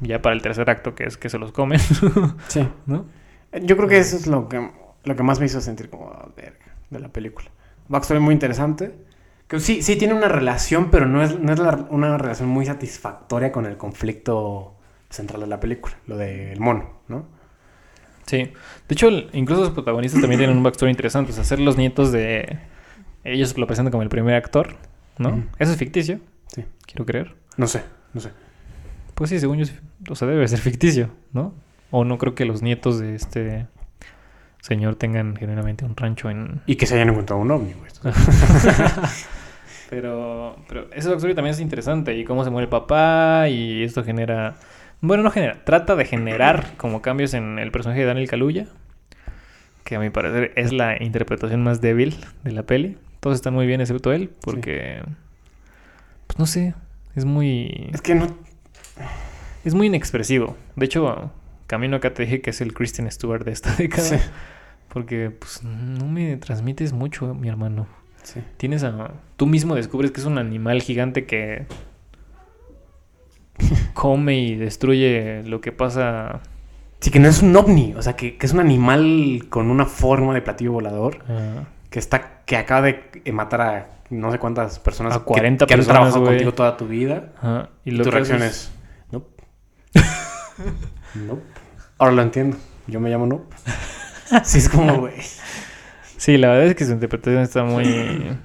Ya para el tercer acto, que es que se los comen, Sí. ¿no? Yo creo que eso es lo que, lo que más me hizo sentir como "Ah, verga de la película. Backstory muy interesante. Que sí, sí tiene una relación, pero no es, no es la- una relación muy satisfactoria con el conflicto central de la película, lo del mono, ¿no? Sí. De hecho, el- incluso los protagonistas también tienen un backstory interesante. O sea, ser los nietos de... Ellos lo presentan como el primer actor, ¿no? Eso es ficticio, Sí. quiero creer. No sé, no sé. Pues sí, según yo, o sea, debe ser ficticio, ¿no? O no creo que los nietos de este señor tengan genuinamente un rancho en... Y que se hayan encontrado un ovni, güey. pero, pero ese backstory también es interesante y cómo se muere el papá y esto genera... Bueno, no genera, trata de generar como cambios en el personaje de Daniel Kaluuya, que a mi parecer es la interpretación más débil de la peli. Todos están muy bien excepto él, porque... Pues no sé, es muy... Es que no... Es muy inexpresivo. De hecho, camino acá te dije que es el Christian Stewart de esta década. Sí. Porque pues no me transmites mucho, mi hermano. Sí. Tienes a... Tú mismo descubres que es un animal gigante que come y destruye lo que pasa. Sí, que no es un ovni, o sea, que, que es un animal con una forma de platillo volador ah, que está que acaba de matar a no sé cuántas personas A 40 que, que han trabajado contigo toda tu vida. y Y tu reacción es. No. Ahora lo entiendo. Yo me llamo no. Sí, es como, güey. Sí, la verdad es que su interpretación está muy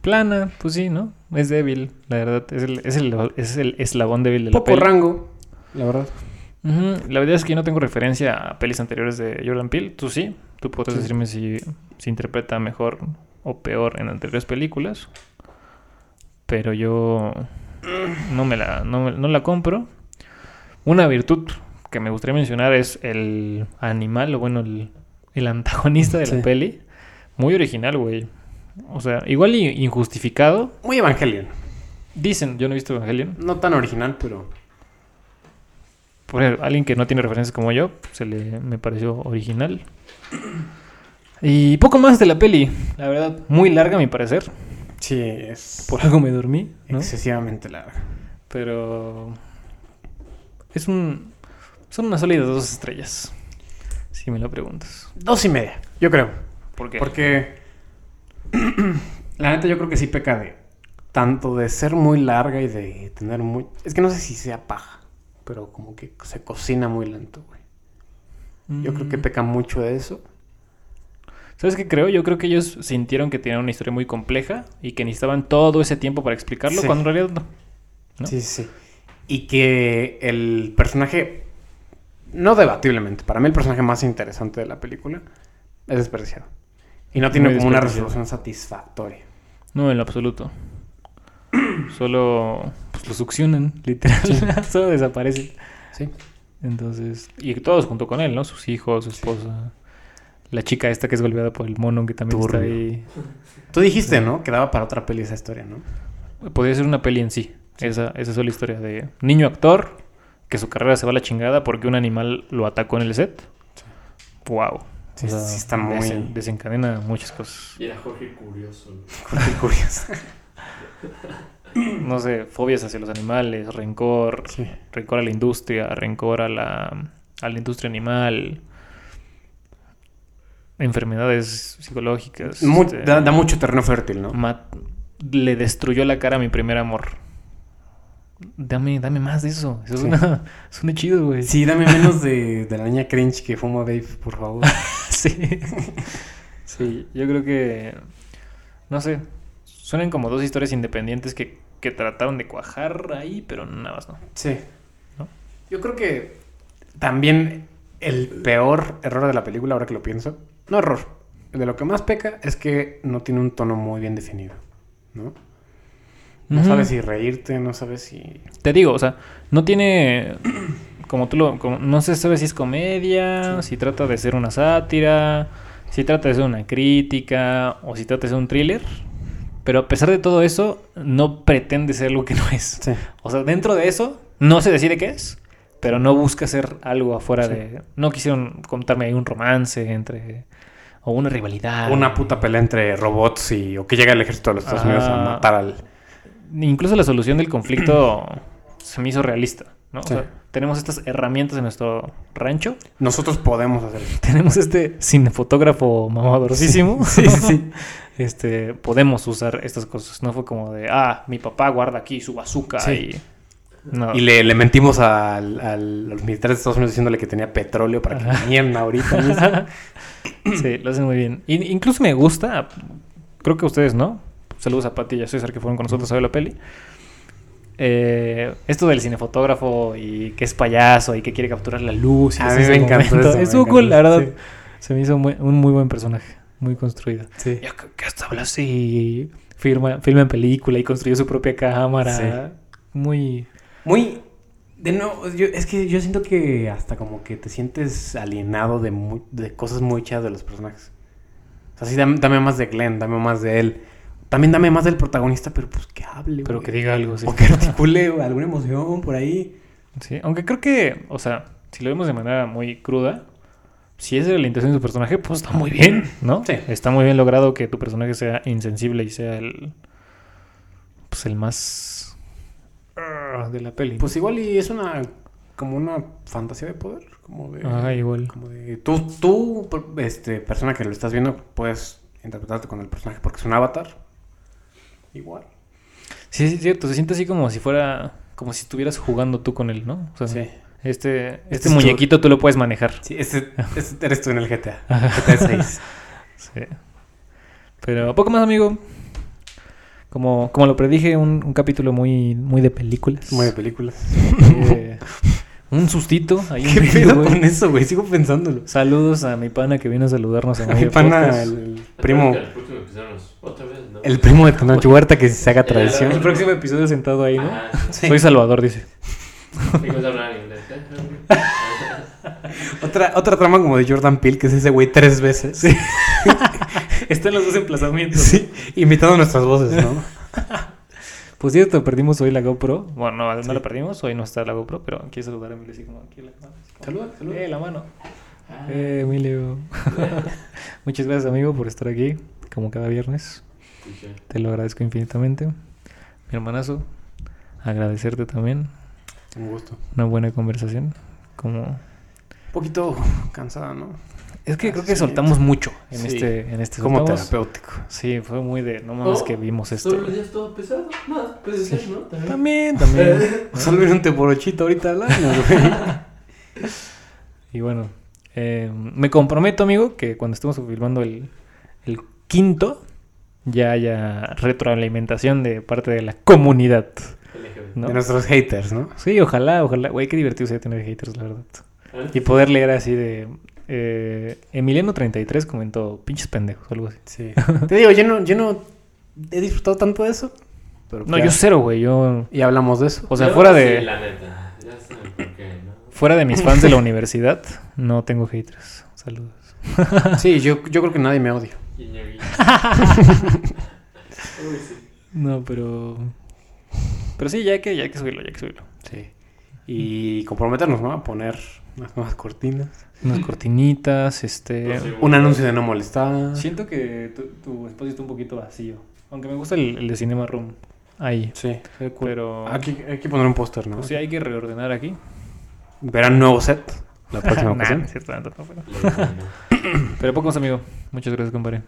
plana. Pues sí, ¿no? Es débil, la verdad. Es el, es el, es el eslabón débil de la Poco peli. rango, la verdad. La verdad es que yo no tengo referencia a pelis anteriores de Jordan Peele. Tú sí. Tú podrás Sí. decirme si se interpreta mejor o peor en anteriores películas. Pero yo no me la, no, no la compro. Una virtud que me gustaría mencionar es el animal, o bueno, el, el antagonista de la Sí. peli. Muy original, güey. O sea, igual y injustificado. Muy Evangelion. Dicen, yo no he visto Evangelion. No tan original, pero. Por ejemplo, alguien que no tiene referencias como yo, se le me pareció original. Y poco más de la peli, la verdad, muy larga a mi parecer. Sí, es Por algo me dormí, ¿no? excesivamente larga. Pero es un son unas sólidas dos estrellas, si me lo preguntas. Dos y media, yo creo. ¿Por qué? Porque. la neta, yo creo que sí peca de. Tanto de ser muy larga y de tener muy. Es que no sé si sea paja, pero como que se cocina muy lento, güey. Yo creo que Mm. peca mucho de eso. ¿Sabes qué creo? Yo creo que ellos sintieron que tenían una historia muy compleja y que necesitaban todo ese tiempo para explicarlo, Sí. cuando en realidad no. ¿no? Sí, sí, sí. Y que el personaje. No debatiblemente, para mí el personaje más interesante de la película es desperdiciado. Y no tiene Muy como una resolución satisfactoria. No, en lo absoluto. Solo pues, lo succionan, literal. Solo desaparecen. Sí. Entonces, y todos junto con él, ¿no? Sus hijos, su esposa. La chica esta que es golpeada por el mono que también está ahí. Tú dijiste, ¿no? Que daba para otra peli esa historia, ¿no? Podría ser una peli en sí. Esa, esa sola historia de niño actor que su carrera se va a la chingada porque un animal lo atacó en el set. Wow. Sí, O sea, sí está muy- desen- desencadena muchas cosas. Y era Jorge Curioso. Qué curioso. No sé, fobias hacia los animales, rencor, Sí. rencor a la industria, rencor a la, a la industria animal, enfermedades psicológicas. Mu- este, da, da mucho terreno fértil, ¿no? le destruyó la cara a mi primer amor. Dame, dame más de eso. Eso Sí. suena, suena chido, güey. Sí, dame menos de, de la niña cringe que fuma Dave, por favor. Sí. Sí, yo creo que. No sé. Suenan como dos historias independientes que, que trataron de cuajar ahí, pero nada más no. Sí. ¿No? Yo creo que también el peor error de la película, ahora que lo pienso, no error, de lo que más peca es que no tiene un tono muy bien definido, ¿no? No Ujú. sabes si reírte, no sabes si... Te digo, o sea, no tiene. Como tú lo. como- no se sabe si es comedia, si trata de ser una sátira, si trata de ser una crítica, o si trata de ser un thriller. Pero a pesar de todo eso, no pretende ser algo que no es. Sí. O sea, dentro de eso, no se decide qué es, pero no busca ser algo afuera Sí. de. No quisieron contarme ahí un romance entre. O una rivalidad. Una puta pelea entre robots y... o que llega el ejército de los Estados Unidos a Ah. matar al... Incluso la solución del conflicto se me hizo realista. ¿no? Sí. O sea, tenemos estas herramientas en nuestro rancho. Nosotros podemos hacer eso. Tenemos este cinefotógrafo mamadorosísimo. Sí, sí, sí. Este, podemos usar estas cosas. No fue como de, ah, mi papá guarda aquí su bazooka Sí. y. No. Y le, le mentimos al- al- a los militares de Estados Unidos diciéndole que tenía petróleo para que vinieran ahorita sí, lo hacen muy bien. Y- incluso me gusta, creo que ustedes, ¿no? Saludos a Pati y a César que fueron con nosotros a ver la peli. Eh, esto del cinefotógrafo y que es payaso y que quiere capturar la luz. Y A mí ese me encantó me cool, la verdad. Se me hizo muy- un muy buen personaje, muy construido. Sí. Ya que, que hasta habla así, firma, filma en película y construyó su propia cámara. Sí. Muy... Muy. De no, yo, es que yo siento que hasta como que te sientes alienado de, cosas muy chidas de los personajes. O sea, sí, dame, dame más de Glenn, dame más de él. También dame más del protagonista, pero pues que hable. Pero güey. que diga algo, sí. O que articule güey, alguna emoción por ahí. Sí, aunque creo que, o sea, si lo vemos de manera muy cruda, si esa era la intención de tu personaje, pues está muy bien, ¿no? Sí. Está muy bien logrado que tu personaje sea insensible y sea el. Pues el más. ah, de la peli. ¿no? Pues igual y es una. Como una fantasía de poder. Como de. Ajá, igual. Como de. Tú, tú, este, persona que lo estás viendo, puedes interpretarte con el personaje porque es un avatar. Igual. Sí, sí, es cierto. Se siente así como si fuera. Como si estuvieras jugando tú con él, ¿no? O sea, Sí. este, este, es tu- muñequito tú lo puedes manejar. Sí, ese, ese eres tú en el GTA. GTA 6. Sí. Pero poco más, amigo. Como, como lo predije, un, un capítulo muy, muy de películas. Muy de películas. Eh, un sustito. Ahí ¿Qué pedo güey. con eso, güey? Sigo pensándolo. Saludos a mi pana que vino a saludarnos a Mi medio pana, podcast. el primo, El próximo episodio nos- Otra vez, ¿no? El primo de Tenoch Huerta que se haga tradición. El próximo episodio sentado ahí, ¿no? Ah, Sí. Soy Salvador, dice. inglés. ¿eh? Otra, otra trama como de Jordan Peele, que es ese güey tres veces. Sí. Están los dos emplazamientos. sí. Imitando nuestras voces, ¿no? Por cierto, perdimos hoy la GoPro. Bueno, no, no la perdimos. Hoy no está la GoPro, pero quiero saludar a Emilio así como aquí la mano. Saluda, saluda. Eh, la mano. Ah, Eh, Emilio. Muchas gracias, amigo, por estar aquí, como cada viernes. Sí, sí. Te lo agradezco infinitamente. Mi hermanazo, agradecerte también. Un gusto. Una buena conversación. Como... Un poquito cansada, ¿no? Es que creo que Sí. soltamos mucho en Sí. este en este Como soltamos- terapéutico. Sí, fue muy de, no mames Oh, que vimos esto. Todos los días todo pesado. No, puede ser, ¿no? También, También. Solo un teporochito ahorita al año, güey. Y bueno, eh, me comprometo, amigo, que cuando estemos filmando el, el quinto, ya haya retroalimentación de parte de la comunidad. De nuestros haters, ¿no? Sí, ojalá, ojalá. Güey, qué divertido sería tener haters, la verdad. Y poder leer así de... eh, Emiliano33 comentó, pinches pendejos, o algo así. Sí. Te digo, yo no, yo no he disfrutado tanto de eso. Pero No, ya- yo cero, güey. Yo... Y hablamos de eso. O sea, Yo fuera sí, de... la neta. Ya saben por qué, ¿no? Fuera de mis fans de la universidad, no tengo haters. Saludos. Sí, yo, yo creo que nadie me odia. Guiño, guiño. Uy, sí. No, pero... Pero sí, ya hay que, ya hay que subirlo, ya hay que subirlo. Sí. Y comprometernos, ¿no? A poner Unas nuevas cortinas. Unas cortinitas, este... Un anuncio de no molestar. Siento que tu, tu espacio está un poquito vacío. Aunque me gusta el, el de Cinema Room. Ahí. Sí. Pero... Aquí hay que poner un póster, ¿no? Pues sí, hay que reordenar aquí. Verán nuevo set la próxima ocasión. es cierto, no, pero... Pero pocos amigo. Muchas gracias, compadre.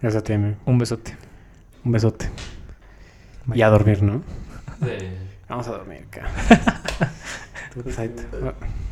Gracias a ti, amigo. Un besote. Un besote. Y a dormir, ¿no? Sí. Vamos a dormir acá.